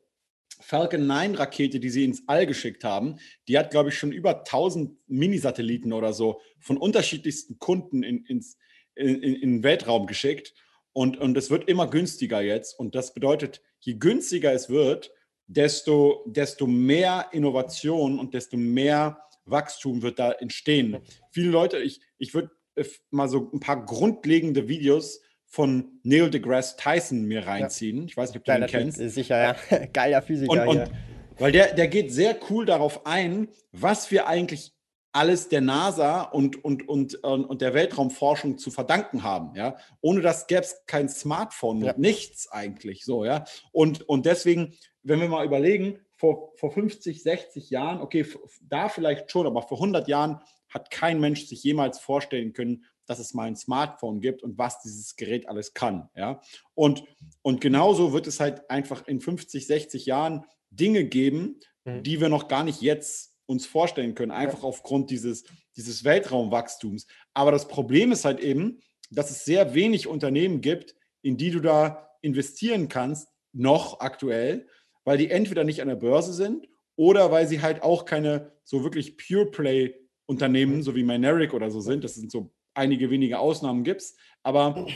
Falcon 9 Rakete, die sie ins All geschickt haben, die hat, glaube ich, schon über 1000 Minisatelliten oder so von unterschiedlichsten Kunden in, ins, in, in den Weltraum geschickt. Und, und es wird immer günstiger jetzt. Und das bedeutet, je günstiger es wird, desto, desto mehr Innovation und desto mehr Wachstum wird da entstehen. Viele Leute, ich, ich würde äh, mal so ein paar grundlegende Videos von Neil deGrasse Tyson mir reinziehen. Ja. Ich weiß nicht, ob du Geiler den kennst. Sicher, ja. [laughs] Geiler Physiker. Und, und, weil der, der geht sehr cool darauf ein, was wir eigentlich alles der NASA und, und, und, und der Weltraumforschung zu verdanken haben. Ja? Ohne das gäbe es kein Smartphone ja. nichts eigentlich so. Ja? Und, und deswegen, wenn wir mal überlegen, vor, vor 50, 60 Jahren, okay, da vielleicht schon, aber vor 100 Jahren hat kein Mensch sich jemals vorstellen können, dass es mal ein Smartphone gibt und was dieses Gerät alles kann. Ja? Und, und genauso wird es halt einfach in 50, 60 Jahren Dinge geben, mhm. die wir noch gar nicht jetzt uns vorstellen können, einfach aufgrund dieses, dieses Weltraumwachstums. Aber das Problem ist halt eben, dass es sehr wenig Unternehmen gibt, in die du da investieren kannst, noch aktuell, weil die entweder nicht an der Börse sind oder weil sie halt auch keine so wirklich Pure Play Unternehmen, so wie Mynaric oder so sind. Das sind so einige wenige Ausnahmen gibt es. Aber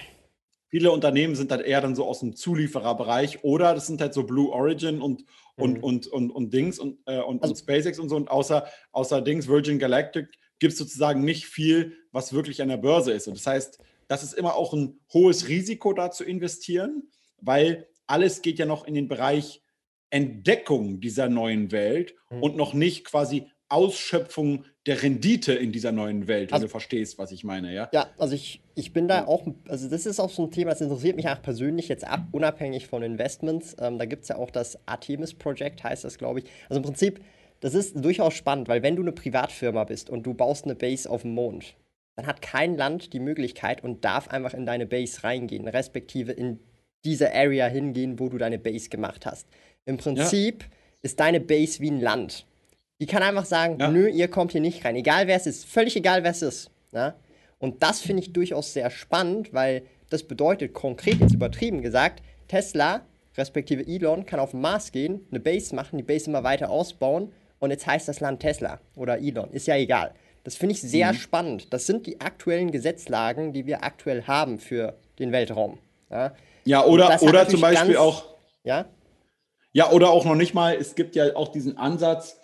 viele Unternehmen sind halt eher dann so aus dem Zuliefererbereich oder das sind halt so Blue Origin und, und, mhm. und, und, und Dings und, äh, und, also, und SpaceX und so. Und außer, außer Dings, Virgin Galactic, gibt es sozusagen nicht viel, was wirklich an der Börse ist. Und das heißt, das ist immer auch ein hohes Risiko, da zu investieren, weil alles geht ja noch in den Bereich Entdeckung dieser neuen Welt mhm. und noch nicht quasi Ausschöpfung der Rendite in dieser neuen Welt, wenn also, du verstehst, was ich meine, ja? Ja, also ich, ich bin da auch, also das ist auch so ein Thema, das interessiert mich auch persönlich jetzt ab, unabhängig von Investments. Ähm, da gibt es ja auch das Artemis-Projekt, heißt das, glaube ich. Also im Prinzip, das ist durchaus spannend, weil wenn du eine Privatfirma bist und du baust eine Base auf dem Mond, dann hat kein Land die Möglichkeit und darf einfach in deine Base reingehen, respektive in diese Area hingehen, wo du deine Base gemacht hast. Im Prinzip ja. ist deine Base wie ein Land. Die kann einfach sagen, ja. nö, ihr kommt hier nicht rein. Egal wer es ist. Völlig egal, wer es ist. Ja? Und das finde ich durchaus sehr spannend, weil das bedeutet konkret jetzt übertrieben gesagt, Tesla, respektive Elon, kann auf den Mars gehen, eine Base machen, die Base immer weiter ausbauen und jetzt heißt das Land Tesla oder Elon. Ist ja egal. Das finde ich sehr mhm. spannend. Das sind die aktuellen Gesetzlagen, die wir aktuell haben für den Weltraum. Ja, ja oder, oder zum Beispiel ganz, auch. Ja? Ja, oder auch noch nicht mal, es gibt ja auch diesen Ansatz,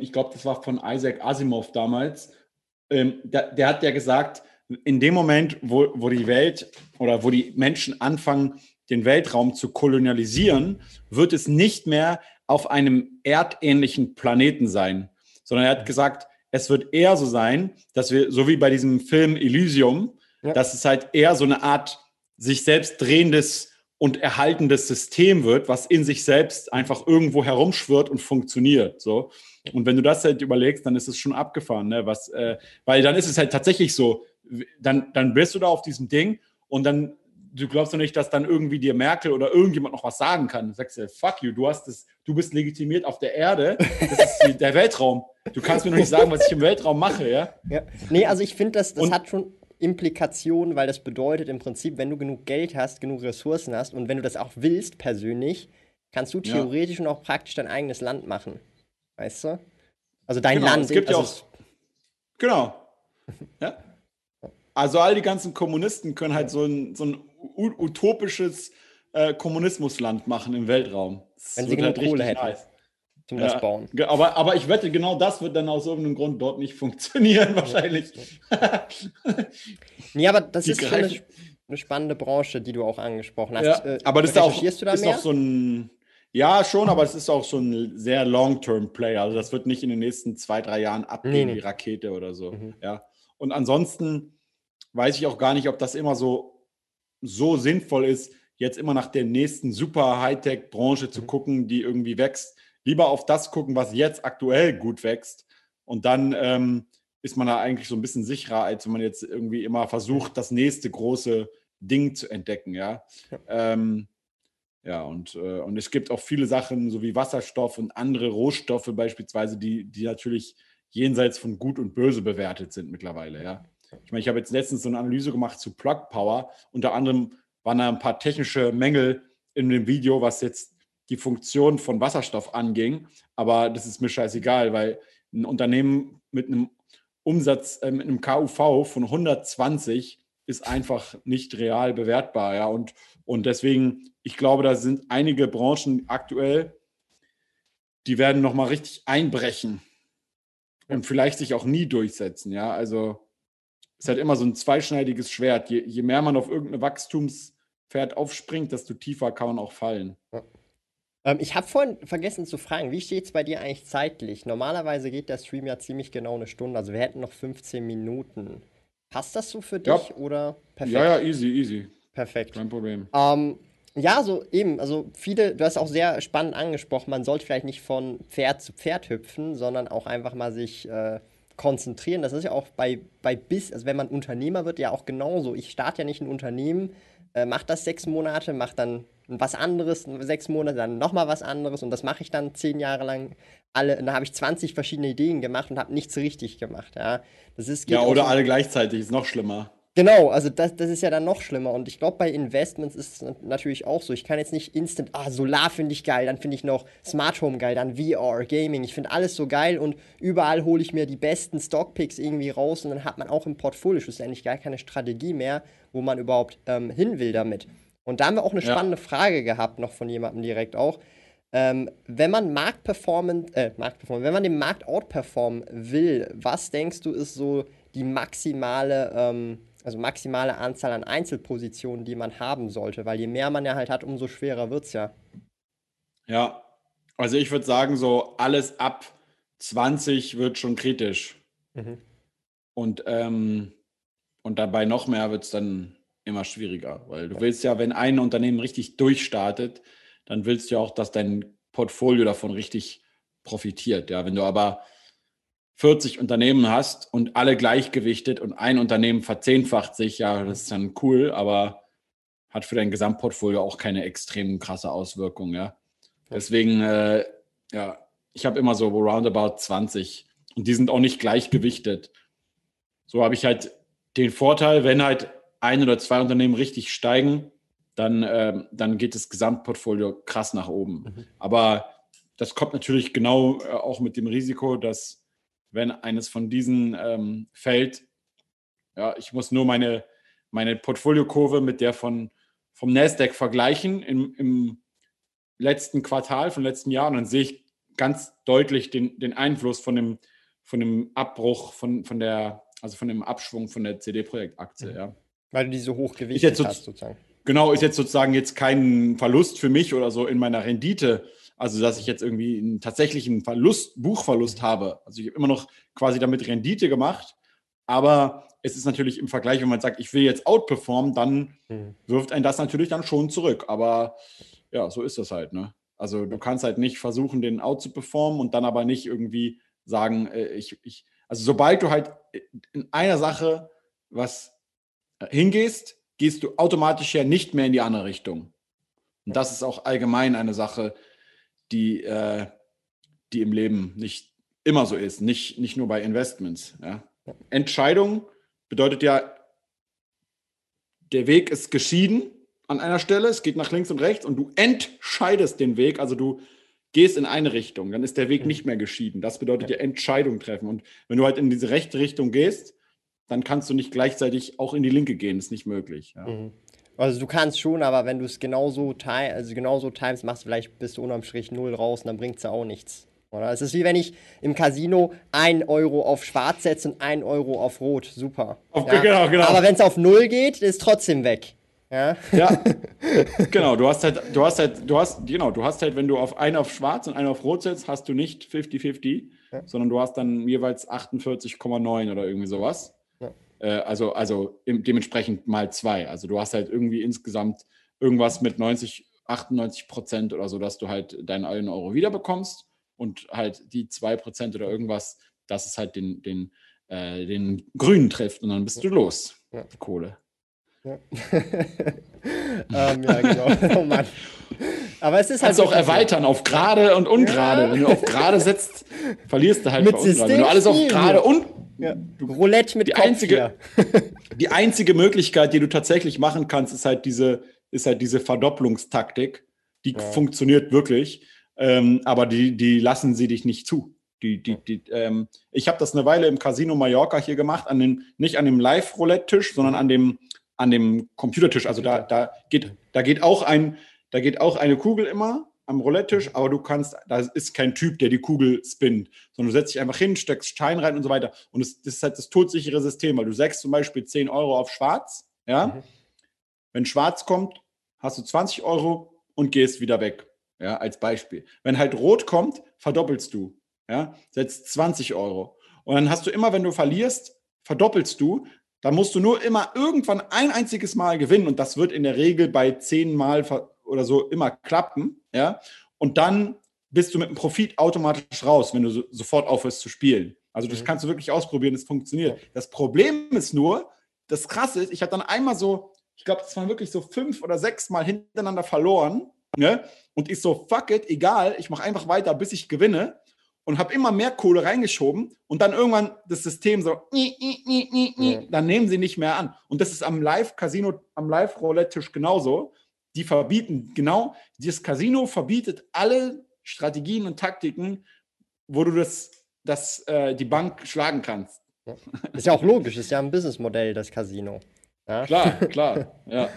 ich glaube, das war von Isaac Asimov damals, ähm, der, der, hat ja gesagt, in dem Moment, wo, wo die Welt oder wo die Menschen anfangen, den Weltraum zu kolonialisieren, wird es nicht mehr auf einem erdähnlichen Planeten sein, sondern er hat gesagt, es wird eher so sein, dass wir, so wie bei diesem Film Elysium, ja. dass es halt eher so eine Art sich selbst drehendes und erhaltendes System wird, was in sich selbst einfach irgendwo herumschwirrt und funktioniert. So. Und wenn du das halt überlegst, dann ist es schon abgefahren, ne? Was, äh, weil dann ist es halt tatsächlich so, dann, dann bist du da auf diesem Ding und dann, du glaubst doch nicht, dass dann irgendwie dir Merkel oder irgendjemand noch was sagen kann. Du sagst ja, fuck you, du hast es, du bist legitimiert auf der Erde, das ist der Weltraum. Du kannst mir noch nicht sagen, was ich im Weltraum mache, ja? ja. Nee, also ich finde, das, das und, hat schon Implikationen, weil das bedeutet im Prinzip, wenn du genug Geld hast, genug Ressourcen hast und wenn du das auch willst persönlich, kannst du theoretisch ja. und auch praktisch dein eigenes Land machen. Weißt du? Also dein genau, Land. Es gibt also ja auch. Genau. ja. Also all die ganzen Kommunisten können halt so ein, so ein utopisches äh, Kommunismusland machen im Weltraum. Das Wenn sie genug halt Kohle hätten. Nice. Zum ja, das bauen. Aber, aber ich wette, genau das wird dann aus irgendeinem Grund dort nicht [laughs] funktionieren, wahrscheinlich. nee, aber das die ist schon eine, eine, spannende Branche, die du auch angesprochen hast. Ja, äh, aber das ist auch, ist auch so ein ja, schon, aber es ist auch so ein sehr Long-Term-Play. Also das wird nicht in den nächsten zwei, drei Jahren abgehen, nee. die Rakete oder so. Mhm. Ja. Und ansonsten weiß ich auch gar nicht, ob das immer so, so sinnvoll ist, jetzt immer nach der nächsten super Hightech-Branche zu mhm. gucken, die irgendwie wächst. Lieber auf das gucken, was jetzt aktuell gut wächst. Und dann ähm, ist man da eigentlich so ein bisschen sicherer, als wenn man jetzt irgendwie immer versucht, das nächste große Ding zu entdecken. Ja. ja. Ähm, ja, und, äh, und es gibt auch viele Sachen, so wie Wasserstoff und andere Rohstoffe beispielsweise, die, die natürlich jenseits von Gut und Böse bewertet sind mittlerweile, ja. Ich meine, ich habe jetzt letztens so eine Analyse gemacht zu Plug Power. Unter anderem waren da ein paar technische Mängel in dem Video, was jetzt die Funktion von Wasserstoff anging. Aber das ist mir scheißegal, weil ein Unternehmen mit einem Umsatz, äh, mit einem KUV von 120 ist einfach nicht real bewertbar. Ja? Und, und deswegen, ich glaube, da sind einige Branchen aktuell, die werden nochmal richtig einbrechen und vielleicht sich auch nie durchsetzen. Ja, also es ist halt immer so ein zweischneidiges Schwert. Je, je mehr man auf irgendeine Wachstumspferd aufspringt, desto tiefer kann man auch fallen. Ja. Ähm, ich habe vorhin vergessen zu fragen, wie steht es bei dir eigentlich zeitlich? Normalerweise geht der Stream ja ziemlich genau eine Stunde, also wir hätten noch 15 Minuten. Passt das so für dich ja. oder perfekt? Ja, ja, easy, easy. Perfekt. Kein Problem. Ähm, ja, so eben, also viele, du hast auch sehr spannend angesprochen, man sollte vielleicht nicht von Pferd zu Pferd hüpfen, sondern auch einfach mal sich äh, konzentrieren. Das ist ja auch bei, bei BIS, also wenn man Unternehmer wird, ja auch genauso. Ich starte ja nicht ein Unternehmen, äh, mache das sechs Monate, mache dann was anderes, sechs Monate, dann nochmal was anderes und das mache ich dann zehn Jahre lang. Alle, da habe ich 20 verschiedene Ideen gemacht und habe nichts richtig gemacht. Ja, das ist, ja oder alle gleichzeitig, ist noch schlimmer. Genau, also das, das ist ja dann noch schlimmer. Und ich glaube, bei Investments ist es natürlich auch so. Ich kann jetzt nicht instant, ah, Solar finde ich geil, dann finde ich noch Smart Home geil, dann VR, Gaming. Ich finde alles so geil und überall hole ich mir die besten Stockpicks irgendwie raus und dann hat man auch im Portfolio schlussendlich gar keine Strategie mehr, wo man überhaupt ähm, hin will damit. Und da haben wir auch eine spannende ja. Frage gehabt, noch von jemandem direkt auch. Ähm, wenn man Marktperformance, äh, Marktperformance, wenn man den Markt outperformen will, was denkst du ist so die maximale ähm, also maximale Anzahl an Einzelpositionen, die man haben sollte, weil je mehr man ja halt hat, umso schwerer wird es ja. Ja, also ich würde sagen, so alles ab 20 wird schon kritisch. Mhm. Und, ähm, und dabei noch mehr wird es dann immer schwieriger, weil du willst ja, wenn ein Unternehmen richtig durchstartet, dann willst du ja auch, dass dein Portfolio davon richtig profitiert. Ja, wenn du aber 40 Unternehmen hast und alle gleichgewichtet und ein Unternehmen verzehnfacht sich, ja, das ist dann cool, aber hat für dein Gesamtportfolio auch keine extrem krasse Auswirkung, ja. Deswegen, äh, ja, ich habe immer so roundabout 20 und die sind auch nicht gleichgewichtet. So habe ich halt den Vorteil, wenn halt ein oder zwei Unternehmen richtig steigen, dann, äh, dann geht das Gesamtportfolio krass nach oben. Mhm. Aber das kommt natürlich genau äh, auch mit dem Risiko, dass wenn eines von diesen ähm, fällt. Ja, ich muss nur meine, meine Portfoliokurve mit der von, vom Nasdaq vergleichen im, im letzten Quartal, von letzten Jahr. Und dann sehe ich ganz deutlich den, den Einfluss von dem, von dem Abbruch, von, von der, also von dem Abschwung von der CD-Projektaktie. Mhm. Ja. Weil du die so hoch gewichtet so, hast, sozusagen. Genau, ist jetzt sozusagen jetzt kein Verlust für mich oder so in meiner Rendite, also, dass ich jetzt irgendwie einen tatsächlichen Verlust, Buchverlust habe. Also, ich habe immer noch quasi damit Rendite gemacht. Aber es ist natürlich im Vergleich, wenn man sagt, ich will jetzt outperformen, dann mhm. wirft ein das natürlich dann schon zurück. Aber ja, so ist das halt. Ne? Also, du kannst halt nicht versuchen, den out zu performen und dann aber nicht irgendwie sagen, äh, ich, ich, also, sobald du halt in einer Sache was hingehst, gehst du automatisch ja nicht mehr in die andere Richtung. Und das ist auch allgemein eine Sache, die, äh, die im Leben nicht immer so ist, nicht, nicht nur bei Investments. Ja. Entscheidung bedeutet ja, der Weg ist geschieden an einer Stelle, es geht nach links und rechts und du entscheidest den Weg, also du gehst in eine Richtung, dann ist der Weg nicht mehr geschieden. Das bedeutet ja Entscheidung treffen. Und wenn du halt in diese rechte Richtung gehst, dann kannst du nicht gleichzeitig auch in die linke gehen, ist nicht möglich. Ja. Mhm. Also du kannst schon, aber wenn du es genauso, also genauso times machst, vielleicht bist du unterm Strich null raus und dann bringt es ja auch nichts. Oder? Es ist wie wenn ich im Casino 1 Euro auf Schwarz setze und 1 Euro auf Rot. Super. Okay, ja? genau, genau. Aber wenn es auf Null geht, ist es trotzdem weg. Ja. ja. [laughs] genau, du hast halt, du hast halt, du hast, genau, du hast halt, wenn du auf einen auf Schwarz und einen auf Rot setzt, hast du nicht 50-50, ja. sondern du hast dann jeweils 48,9 oder irgendwie sowas. Äh, also also dementsprechend mal zwei. Also du hast halt irgendwie insgesamt irgendwas mit 90, 98 Prozent oder so, dass du halt deinen einen Euro wiederbekommst und halt die zwei Prozent oder irgendwas, dass es halt den, den, äh, den Grünen trifft und dann bist du los. Ja. Kohle. Ja. [laughs] ähm, ja, genau. [laughs] Oh Mann. Aber es ist halt. Kannst auch erweitern auf gerade und ungerade. Ja. Wenn du auf gerade setzt, verlierst du halt Mit bei ungerade. Wenn du alles auf gerade und ja. Roulette mit die Kopf einzige, [laughs] die einzige Möglichkeit, die du tatsächlich machen kannst, ist halt diese, ist halt diese Verdopplungstaktik. Die ja. funktioniert wirklich, ähm, aber die, die lassen sie dich nicht zu. Die, die, die, ähm, ich habe das eine Weile im Casino Mallorca hier gemacht, an den, nicht an dem Live-Roulette-Tisch, sondern an dem, an dem Computertisch. Also da, da, geht, da, geht auch ein, da geht auch eine Kugel immer am Roulette-Tisch, aber du kannst, da ist kein Typ, der die Kugel spinnt, sondern du setzt dich einfach hin, steckst Stein rein und so weiter. Und das, das ist halt das todsichere System, weil du sägst zum Beispiel 10 Euro auf schwarz, ja. Mhm. Wenn schwarz kommt, hast du 20 Euro und gehst wieder weg, ja, als Beispiel. Wenn halt rot kommt, verdoppelst du, ja, setzt 20 Euro. Und dann hast du immer, wenn du verlierst, verdoppelst du, dann musst du nur immer irgendwann ein einziges Mal gewinnen und das wird in der Regel bei 10 Mal oder so immer klappen, ja, und dann bist du mit dem Profit automatisch raus, wenn du so, sofort aufhörst zu spielen. Also das mhm. kannst du wirklich ausprobieren, es funktioniert. Das Problem ist nur, das Krasse ist, ich habe dann einmal so, ich glaube, das waren wirklich so fünf oder sechs Mal hintereinander verloren, ne? Und ich so, fuck it, egal, ich mache einfach weiter, bis ich gewinne. und habe immer mehr Kohle reingeschoben und dann irgendwann das System so, nie, nie, nie, dann nehmen sie nicht mehr an. Und das ist am Live-Casino, am Live-Roulette-Tisch genauso. Die verbieten, genau, das Casino verbietet alle Strategien und Taktiken, wo du das, das, äh, die Bank schlagen kannst. Ist ja auch logisch, ist ja ein Businessmodell, das Casino. Ja? Klar, klar, ja.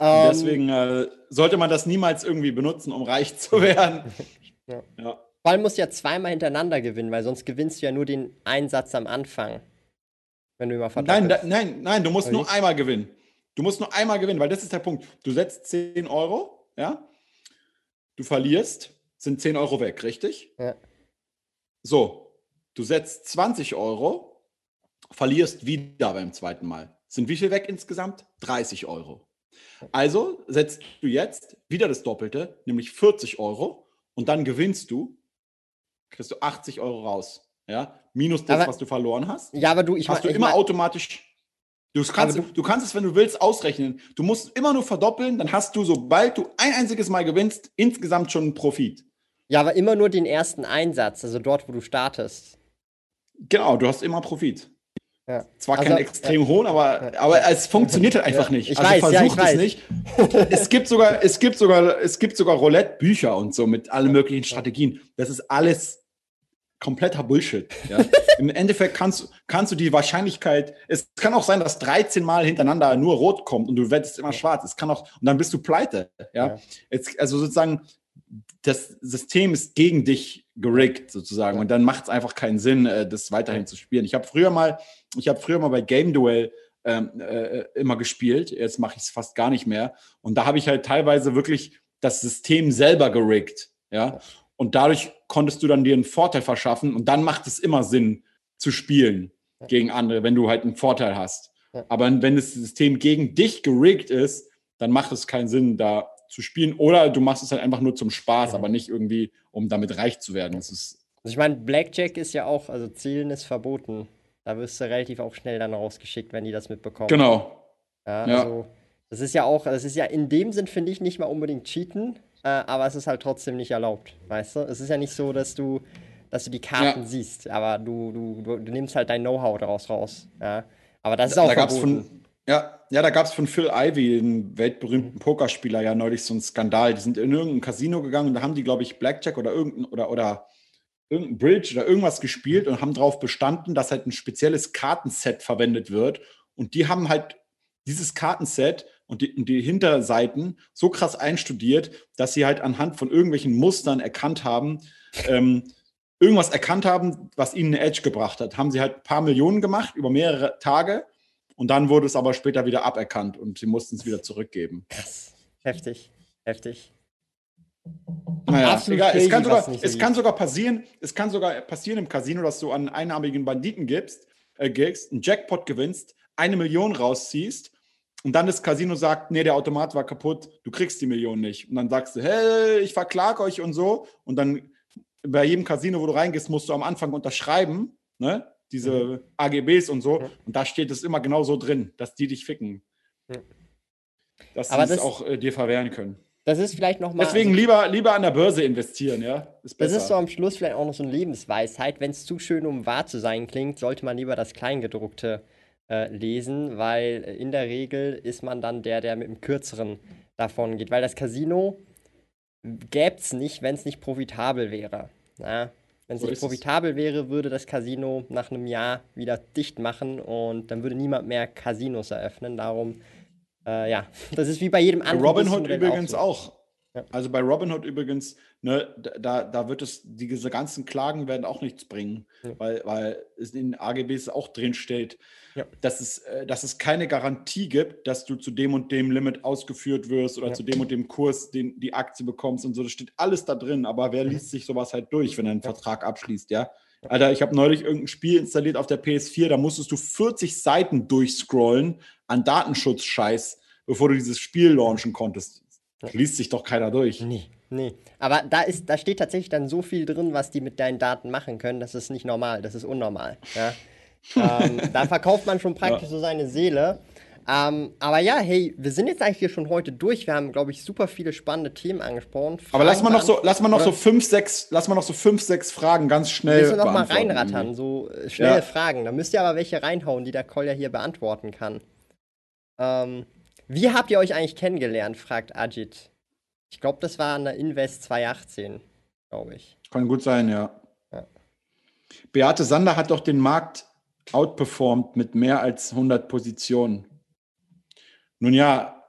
Um, [laughs] deswegen äh, sollte man das niemals irgendwie benutzen, um reich zu werden. [laughs] Ja. ja. Vor allem musst du ja zweimal hintereinander gewinnen, weil sonst gewinnst du ja nur den Einsatz am Anfang. Wenn du immer Nein, da, nein, nein, du musst Oder nur nicht? einmal gewinnen. Du musst nur einmal gewinnen, weil das ist der Punkt. Du setzt 10 Euro, ja, du verlierst, sind 10 Euro weg, richtig? Ja. So, du setzt 20 Euro, verlierst wieder beim zweiten Mal. Sind wie viel weg insgesamt? 30 Euro. Also setzt du jetzt wieder das Doppelte, nämlich 40 Euro, und dann gewinnst du kriegst du 80 Euro raus. Ja, minus das, aber, was du verloren hast. Ja, aber du, ich hast du immer mein, automatisch. Du kannst, du, du, kannst es, wenn du willst, ausrechnen. Du musst immer nur verdoppeln, dann hast du, sobald du ein einziges Mal gewinnst, insgesamt schon einen Profit. Ja, aber immer nur den ersten Einsatz, also dort, wo du startest. Genau, du hast immer Profit. Ja. Zwar also, keinen extrem ja. hohen, aber, aber es funktioniert halt einfach nicht. Ich also weiß, versucht ja, es nicht. es gibt sogar, es gibt sogar, es gibt sogar Roulette-Bücher und so mit allen möglichen Strategien. Das ist alles kompletter Bullshit. Ja? [laughs] Im Endeffekt kannst, kannst du die Wahrscheinlichkeit, es kann auch sein, dass 13 Mal hintereinander nur rot kommt und du wettest immer schwarz. Es kann auch, und dann bist du pleite. Ja? Jetzt, also sozusagen, das System ist gegen dich gerickt sozusagen und dann macht es einfach keinen Sinn, äh, das weiterhin zu spielen. Ich habe früher mal ich habe früher mal bei Game Duel ähm, äh, immer gespielt. Jetzt mache ich es fast gar nicht mehr. Und da habe ich halt teilweise wirklich das System selber geriggt. Ja. Und dadurch konntest du dann dir einen Vorteil verschaffen. Und dann macht es immer Sinn zu spielen gegen andere, wenn du halt einen Vorteil hast. Aber wenn das System gegen dich geriggt ist, dann macht es keinen Sinn, da zu spielen. Oder du machst es halt einfach nur zum Spaß, ja. aber nicht irgendwie, um damit reich zu werden. Das ist also ich meine, Blackjack ist ja auch, also Zielen ist verboten. Da wirst du relativ auch schnell dann rausgeschickt, wenn die das mitbekommen. Genau. Ja, ja. Also, das ist ja auch, das ist ja in dem Sinn, finde ich, nicht mal unbedingt Cheaten, äh, aber es ist halt trotzdem nicht erlaubt, weißt du? Es ist ja nicht so, dass du, dass du die Karten ja. siehst, aber du, du, du, du, nimmst halt dein Know-how daraus raus. Ja? Aber das ist auch da gab's von, ja, ja, da gab es von Phil Ivey, dem weltberühmten Pokerspieler, ja neulich so einen Skandal. Die sind in irgendein Casino gegangen und da haben die, glaube ich, Blackjack oder irgendein oder, oder irgendein Bridge oder irgendwas gespielt und haben darauf bestanden, dass halt ein spezielles Kartenset verwendet wird. Und die haben halt dieses Kartenset und die, und die Hinterseiten so krass einstudiert, dass sie halt anhand von irgendwelchen Mustern erkannt haben, ähm, irgendwas erkannt haben, was ihnen eine Edge gebracht hat. Haben sie halt ein paar Millionen gemacht über mehrere Tage und dann wurde es aber später wieder aberkannt und sie mussten es wieder zurückgeben. Krass. Heftig. Heftig. Naja, egal. Es, kann sogar, es kann sogar passieren, es kann sogar passieren im Casino, dass du an einnahmigen Banditen gibst, äh, gibst, einen Jackpot gewinnst, eine Million rausziehst und dann das Casino sagt, nee, der Automat war kaputt, du kriegst die Million nicht. Und dann sagst du, hey, ich verklag euch und so. Und dann bei jedem Casino, wo du reingehst, musst du am Anfang unterschreiben, ne? Diese mhm. AGBs und so. Und da steht es immer genau so drin, dass die dich ficken. Mhm. Dass sie es auch äh, dir verwehren können. Das ist vielleicht nochmal. Deswegen also, lieber, lieber an der Börse investieren, ja. Ist das ist so am Schluss vielleicht auch noch so eine Lebensweisheit. Wenn es zu schön, um wahr zu sein klingt, sollte man lieber das Kleingedruckte äh, lesen, weil in der Regel ist man dann der, der mit dem Kürzeren davon geht. Weil das Casino gäbe es nicht, wenn es nicht profitabel wäre. Ja? Wenn es so nicht profitabel es. wäre, würde das Casino nach einem Jahr wieder dicht machen und dann würde niemand mehr Casinos eröffnen. Darum äh, ja, [laughs] das ist wie bei jedem anderen. Robinhood übrigens auch. So. auch. Ja. Also bei Robinhood übrigens, ne, da, da wird es, diese ganzen Klagen werden auch nichts bringen, ja. weil, weil es in den AGBs auch drin steht, ja. dass, es, äh, dass es keine Garantie gibt, dass du zu dem und dem Limit ausgeführt wirst oder zu dem und dem Kurs den, die Aktie bekommst und so. Das steht alles da drin, aber wer liest sich sowas halt durch, wenn er einen Vertrag abschließt, ja? Alter, ich habe neulich irgendein Spiel installiert auf der PS4, da musstest du 40 Seiten durchscrollen an Datenschutz-Scheiß, bevor du dieses Spiel launchen konntest. Liest sich doch keiner durch. Nee, nee. Aber da, ist, da steht tatsächlich dann so viel drin, was die mit deinen Daten machen können. Das ist nicht normal, das ist unnormal. Ja? [laughs] ähm, da verkauft man schon praktisch ja. so seine Seele. Ähm, aber ja, hey, wir sind jetzt eigentlich hier schon heute durch. Wir haben, glaube ich, super viele spannende Themen angesprochen. Fragen aber lass mal noch so, lass mal noch so fünf, sechs, lass mal noch so fünf, sechs Fragen ganz schnell. Willst du noch mal reinrattern, so äh, schnelle ja. Fragen. Da müsst ihr aber welche reinhauen, die der Kolja hier beantworten kann. Ähm, wie habt ihr euch eigentlich kennengelernt, fragt Ajit. Ich glaube, das war an der Invest 2018, glaube ich. Kann gut sein, ja. ja. Beate Sander hat doch den Markt outperformed mit mehr als 100 Positionen. Nun ja,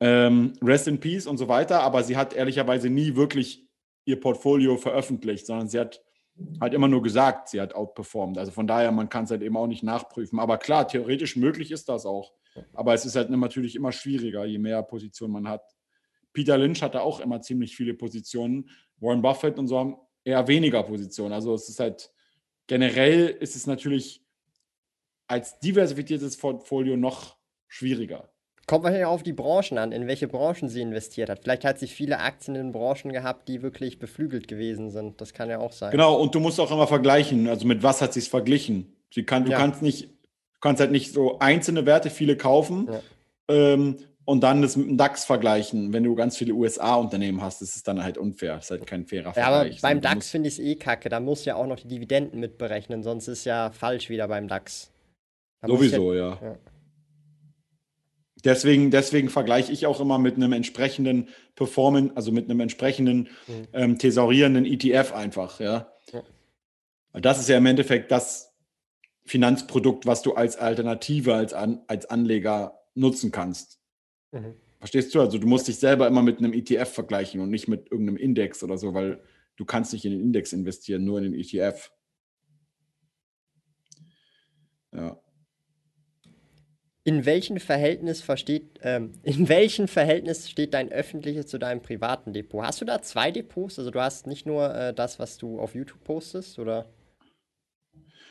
ähm, Rest in Peace und so weiter, aber sie hat ehrlicherweise nie wirklich ihr Portfolio veröffentlicht, sondern sie hat halt immer nur gesagt, sie hat outperformed. Also von daher, man kann es halt eben auch nicht nachprüfen. Aber klar, theoretisch möglich ist das auch. Aber es ist halt natürlich immer schwieriger, je mehr Positionen man hat. Peter Lynch hatte auch immer ziemlich viele Positionen. Warren Buffett und so haben eher weniger Positionen. Also es ist halt generell ist es natürlich als diversifiziertes Portfolio noch schwieriger. Kommt wahrscheinlich auf die Branchen an, in welche Branchen sie investiert hat. Vielleicht hat sie viele Aktien in Branchen gehabt, die wirklich beflügelt gewesen sind. Das kann ja auch sein. Genau, und du musst auch immer vergleichen. Also mit was hat sie es verglichen? Sie kann, du ja. kannst nicht, kannst halt nicht so einzelne Werte viele kaufen ja. ähm, und dann das mit dem DAX vergleichen. Wenn du ganz viele USA-Unternehmen hast, ist es dann halt unfair. Das ist halt kein fairer ja, Vergleich. Aber beim DAX finde ich es eh kacke. Da musst du ja auch noch die Dividenden mitberechnen, sonst ist ja falsch wieder beim DAX. Da Sowieso, ja. ja. Deswegen, deswegen vergleiche ich auch immer mit einem entsprechenden Performance, also mit einem entsprechenden mhm. ähm, thesaurierenden ETF einfach, ja. ja. Das ist ja im Endeffekt das Finanzprodukt, was du als Alternative, als, An als Anleger nutzen kannst. Mhm. Verstehst du? Also du musst dich selber immer mit einem ETF vergleichen und nicht mit irgendeinem Index oder so, weil du kannst nicht in den Index investieren, nur in den ETF. Ja. In welchem Verhältnis versteht, ähm, [laughs] in welchem Verhältnis steht dein öffentliches zu deinem privaten Depot? Hast du da zwei Depots? Also du hast nicht nur äh, das, was du auf YouTube postest, oder?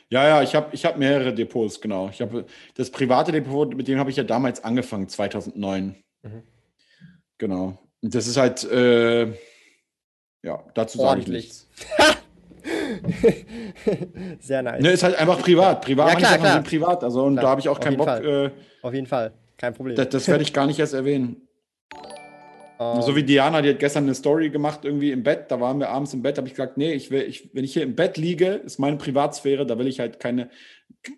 Ja, ja, ich habe ich hab mehrere Depots, genau. Ich habe das private Depot, mit dem habe ich ja damals angefangen, 2009. Mhm. Genau. Und das ist halt, äh, ja, dazu sage ich nichts. [laughs] [laughs] Sehr nice. Ne, ist halt einfach privat. Privat ja, klar, klar. privat. Also, und klar. da habe ich auch keinen Bock. Äh, Auf jeden Fall, kein Problem. Das, das werde ich gar nicht erst erwähnen. Um. Ähm. So wie Diana, die hat gestern eine Story gemacht, irgendwie im Bett. Da waren wir abends im Bett, habe ich gesagt, nee, ich will, ich, wenn ich hier im Bett liege, ist meine Privatsphäre, da will ich halt keine,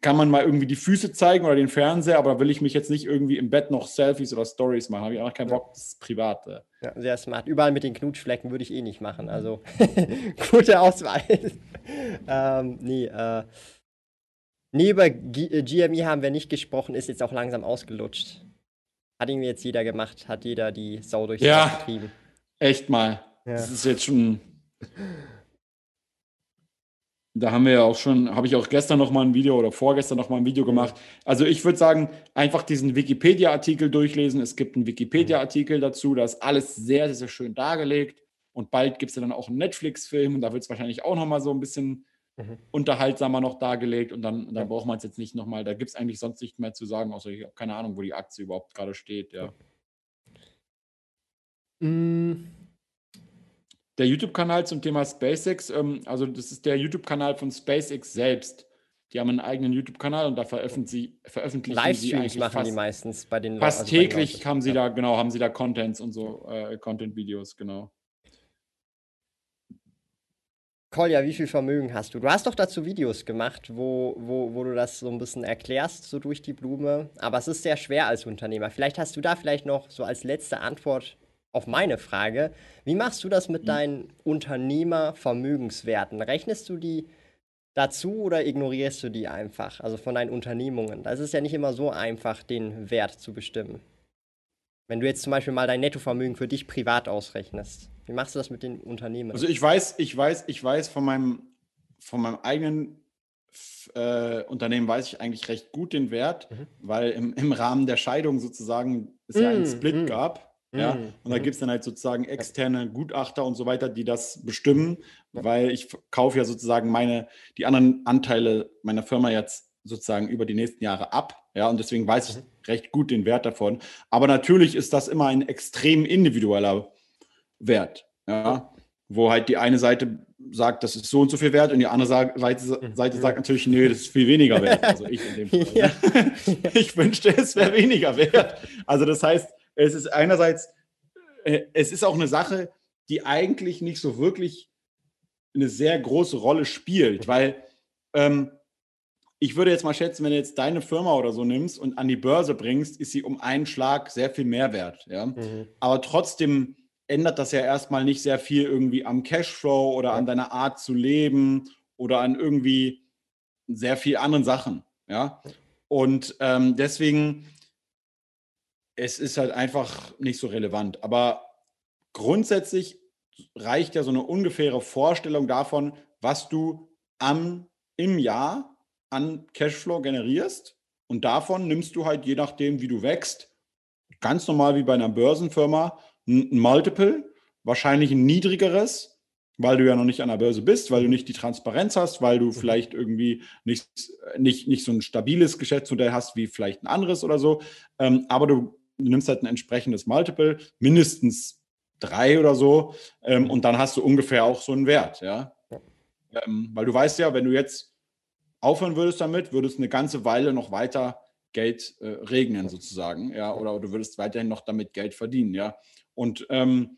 kann man mal irgendwie die Füße zeigen oder den Fernseher, aber da will ich mich jetzt nicht irgendwie im Bett noch Selfies oder Stories machen. Habe ich auch keinen Bock, das ist privat. Ja, sehr smart. Überall mit den Knutschflecken würde ich eh nicht machen. Also [laughs] gute Auswahl. [laughs] ähm, nee, äh, nee, über G GME haben wir nicht gesprochen, ist jetzt auch langsam ausgelutscht. Hat irgendwie jetzt jeder gemacht, hat jeder die Sau durchs ja, getrieben. Echt mal. Ja. Das ist jetzt schon. Da haben wir ja auch schon, habe ich auch gestern noch mal ein Video oder vorgestern noch mal ein Video gemacht. Also ich würde sagen, einfach diesen Wikipedia-Artikel durchlesen. Es gibt einen Wikipedia-Artikel dazu, da ist alles sehr, sehr, schön dargelegt. Und bald gibt es ja dann auch einen Netflix-Film und da wird es wahrscheinlich auch noch mal so ein bisschen mhm. unterhaltsamer noch dargelegt und dann, dann braucht man es jetzt nicht nochmal, da gibt es eigentlich sonst nicht mehr zu sagen, außer ich habe keine Ahnung, wo die Aktie überhaupt gerade steht, ja. Mhm. Der YouTube-Kanal zum Thema SpaceX, ähm, also das ist der YouTube-Kanal von SpaceX selbst. Die haben einen eigenen YouTube-Kanal und da veröffentlichen, veröffentlichen Livestreams machen fast, die meistens bei den Fast also täglich haben sie da, genau, haben sie da Contents und so, äh, Content-Videos, genau. Kolja, wie viel Vermögen hast du? Du hast doch dazu Videos gemacht, wo, wo, wo du das so ein bisschen erklärst, so durch die Blume. Aber es ist sehr schwer als Unternehmer. Vielleicht hast du da vielleicht noch so als letzte Antwort auf meine Frage. Wie machst du das mit mhm. deinen Unternehmervermögenswerten? Rechnest du die dazu oder ignorierst du die einfach? Also von deinen Unternehmungen. Das ist ja nicht immer so einfach, den Wert zu bestimmen. Wenn du jetzt zum Beispiel mal dein Nettovermögen für dich privat ausrechnest. Wie machst du das mit den Unternehmen? Also ich weiß, ich weiß, ich weiß von meinem, von meinem eigenen äh, Unternehmen weiß ich eigentlich recht gut den Wert, mhm. weil im, im Rahmen der Scheidung sozusagen es mhm. ja einen mm, Split mhm. gab. Ja, mm, und da mhm. gibt es dann halt sozusagen externe Gutachter und so weiter, die das bestimmen, weil ich kaufe ja sozusagen meine, die anderen Anteile meiner Firma jetzt sozusagen über die nächsten Jahre ab. Ja, und deswegen weiß ich mhm. recht gut den Wert davon. Aber natürlich ist das immer ein extrem individueller Wert. Ja, wo halt die eine Seite sagt, das ist so und so viel wert und die andere Seite, Seite sagt natürlich, nee, das ist viel weniger wert. Also ich in dem [laughs] Fall. Ja. [laughs] Ich wünschte, es wäre weniger wert. Also das heißt, es ist einerseits, äh, es ist auch eine Sache, die eigentlich nicht so wirklich eine sehr große Rolle spielt, weil ähm, ich würde jetzt mal schätzen, wenn du jetzt deine Firma oder so nimmst und an die Börse bringst, ist sie um einen Schlag sehr viel mehr wert. Ja? Mhm. Aber trotzdem ändert das ja erstmal nicht sehr viel irgendwie am Cashflow oder an deiner Art zu leben oder an irgendwie sehr viel anderen Sachen. Ja. Und ähm, deswegen, es ist halt einfach nicht so relevant. Aber grundsätzlich reicht ja so eine ungefähre Vorstellung davon, was du am, im Jahr an Cashflow generierst. Und davon nimmst du halt, je nachdem, wie du wächst, ganz normal wie bei einer Börsenfirma, ein Multiple, wahrscheinlich ein niedrigeres, weil du ja noch nicht an der Börse bist, weil du nicht die Transparenz hast, weil du mhm. vielleicht irgendwie nicht, nicht, nicht so ein stabiles Geschäftsmodell hast wie vielleicht ein anderes oder so. Ähm, aber du, du, nimmst halt ein entsprechendes Multiple, mindestens drei oder so, ähm, und dann hast du ungefähr auch so einen Wert, ja. Ähm, weil du weißt ja, wenn du jetzt aufhören würdest damit, würdest eine ganze Weile noch weiter Geld äh, regnen sozusagen, ja, oder du würdest weiterhin noch damit Geld verdienen, ja. Und, ähm,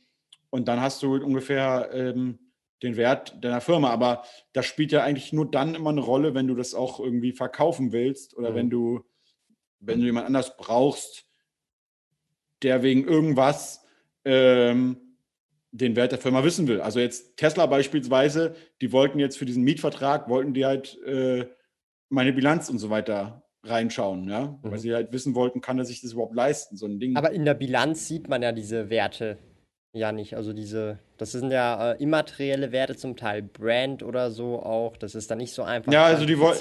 und dann hast du ungefähr ähm, den Wert deiner Firma. Aber das spielt ja eigentlich nur dann immer eine Rolle, wenn du das auch irgendwie verkaufen willst oder mhm. wenn du, wenn du jemand anders brauchst, der wegen irgendwas ähm, den Wert der Firma wissen will. Also jetzt Tesla beispielsweise, die wollten jetzt für diesen Mietvertrag, wollten die halt äh, meine Bilanz und so weiter reinschauen, ja, mhm. weil sie halt wissen wollten, kann er sich das überhaupt leisten, so ein Ding. Aber in der Bilanz sieht man ja diese Werte ja nicht, also diese, das sind ja äh, immaterielle Werte zum Teil, Brand oder so auch, das ist dann nicht so einfach. Ja, also die wollen,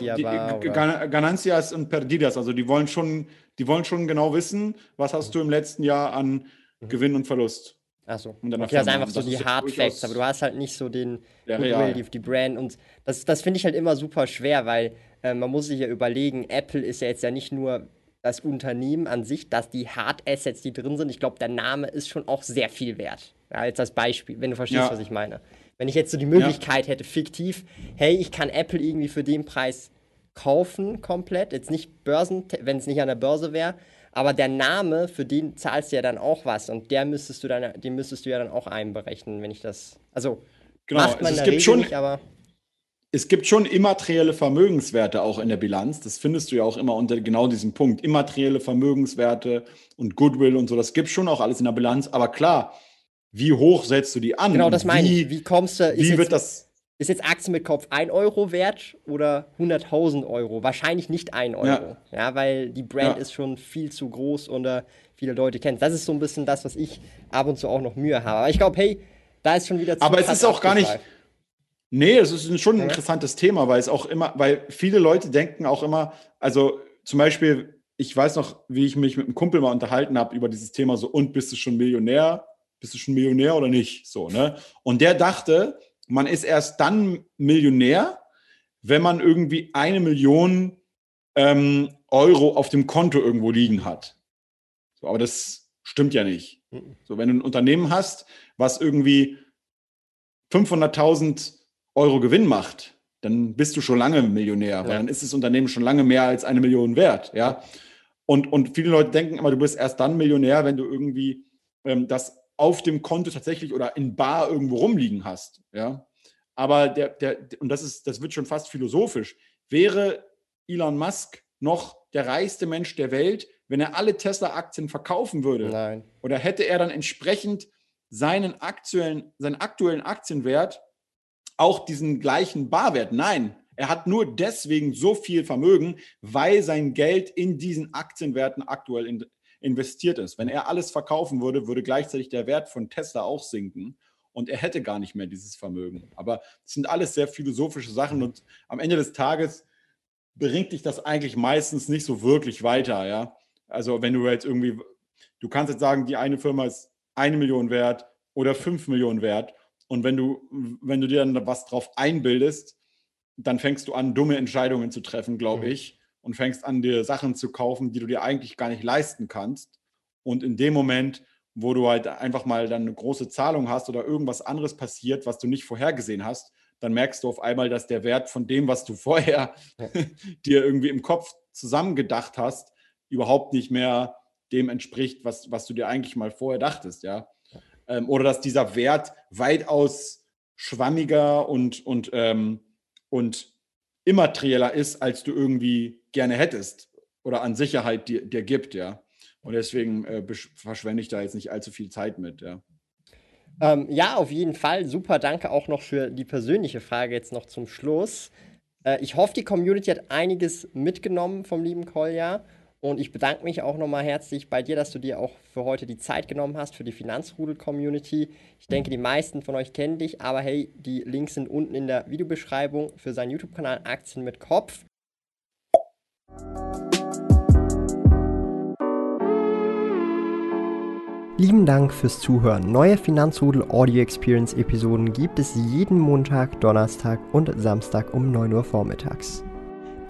Ganancias und Perdidas, also die wollen schon, die wollen schon genau wissen, was hast du im letzten Jahr an mhm. Gewinn und Verlust. Achso. Okay, das sind einfach so die Hard Facts, aber du hast halt nicht so den Goodwill, die, die Brand und das, das finde ich halt immer super schwer, weil äh, man muss sich ja überlegen, Apple ist ja jetzt ja nicht nur das Unternehmen an sich, dass die Hard Assets, die drin sind, ich glaube, der Name ist schon auch sehr viel wert. Ja, als das Beispiel, wenn du verstehst, ja. was ich meine. Wenn ich jetzt so die Möglichkeit ja. hätte, fiktiv, hey, ich kann Apple irgendwie für den Preis kaufen, komplett, jetzt nicht Börsen, wenn es nicht an der Börse wäre, aber der Name, für den zahlst du ja dann auch was und der müsstest du dann, den müsstest du ja dann auch einberechnen, wenn ich das. Also genau, macht man es, es gibt schon, nicht, aber es gibt schon immaterielle Vermögenswerte auch in der Bilanz. Das findest du ja auch immer unter genau diesem Punkt. Immaterielle Vermögenswerte und Goodwill und so, das gibt schon auch alles in der Bilanz. Aber klar, wie hoch setzt du die an? Genau, das meine ich. Wie kommst du? Wie jetzt, wird das? Ist jetzt Aktienmitkauf 1 Euro wert oder 100.000 Euro? Wahrscheinlich nicht 1 Euro. Ja, ja weil die Brand ja. ist schon viel zu groß und uh, viele Leute kennen. Das ist so ein bisschen das, was ich ab und zu auch noch Mühe habe. Aber ich glaube, hey, da ist schon wieder zu Aber es ist auch gar nicht Nee, es ist schon ein interessantes Thema, weil es auch immer, weil viele Leute denken auch immer, also zum Beispiel, ich weiß noch, wie ich mich mit einem Kumpel mal unterhalten habe über dieses Thema so, und bist du schon Millionär? Bist du schon Millionär oder nicht? So, ne? Und der dachte, man ist erst dann Millionär, wenn man irgendwie eine Million ähm, Euro auf dem Konto irgendwo liegen hat. So, aber das stimmt ja nicht. Mhm. So, wenn du ein Unternehmen hast, was irgendwie 500.000 Euro Gewinn macht, dann bist du schon lange Millionär, ja. weil dann ist das Unternehmen schon lange mehr als eine Million wert, ja. Und, und viele Leute denken immer, du bist erst dann Millionär, wenn du irgendwie ähm, das auf dem Konto tatsächlich oder in Bar irgendwo rumliegen hast, ja. Aber der, der, und das ist, das wird schon fast philosophisch, wäre Elon Musk noch der reichste Mensch der Welt, wenn er alle Tesla-Aktien verkaufen würde? Nein. Oder hätte er dann entsprechend seinen aktuellen, seinen aktuellen Aktienwert auch diesen gleichen Barwert. Nein, er hat nur deswegen so viel Vermögen, weil sein Geld in diesen Aktienwerten aktuell in, investiert ist. Wenn er alles verkaufen würde, würde gleichzeitig der Wert von Tesla auch sinken und er hätte gar nicht mehr dieses Vermögen. Aber es sind alles sehr philosophische Sachen und am Ende des Tages bringt dich das eigentlich meistens nicht so wirklich weiter, ja. Also wenn du jetzt irgendwie, du kannst jetzt sagen, die eine Firma ist eine Million wert oder fünf Millionen wert und wenn du, wenn du dir dann was drauf einbildest, dann fängst du an, dumme Entscheidungen zu treffen, glaube mhm. ich, und fängst an, dir Sachen zu kaufen, die du dir eigentlich gar nicht leisten kannst. Und in dem Moment, wo du halt einfach mal dann eine große Zahlung hast oder irgendwas anderes passiert, was du nicht vorhergesehen hast, dann merkst du auf einmal, dass der Wert von dem, was du [laughs] vorher ja. dir irgendwie im Kopf zusammengedacht hast, überhaupt nicht mehr dem entspricht, was, was du dir eigentlich mal vorher dachtest, ja. Ähm, oder dass dieser Wert weitaus schwammiger und, und, ähm, und immaterieller ist, als du irgendwie gerne hättest oder an Sicherheit dir, dir gibt, ja. Und deswegen äh, verschwende ich da jetzt nicht allzu viel Zeit mit, ja. Ähm, ja, auf jeden Fall. Super, danke auch noch für die persönliche Frage jetzt noch zum Schluss. Äh, ich hoffe, die Community hat einiges mitgenommen vom lieben Kolja. Und ich bedanke mich auch nochmal herzlich bei dir, dass du dir auch für heute die Zeit genommen hast für die Finanzrudel-Community. Ich denke, die meisten von euch kennen dich, aber hey, die Links sind unten in der Videobeschreibung für seinen YouTube-Kanal Aktien mit Kopf. Lieben Dank fürs Zuhören. Neue Finanzrudel Audio Experience Episoden gibt es jeden Montag, Donnerstag und Samstag um 9 Uhr vormittags.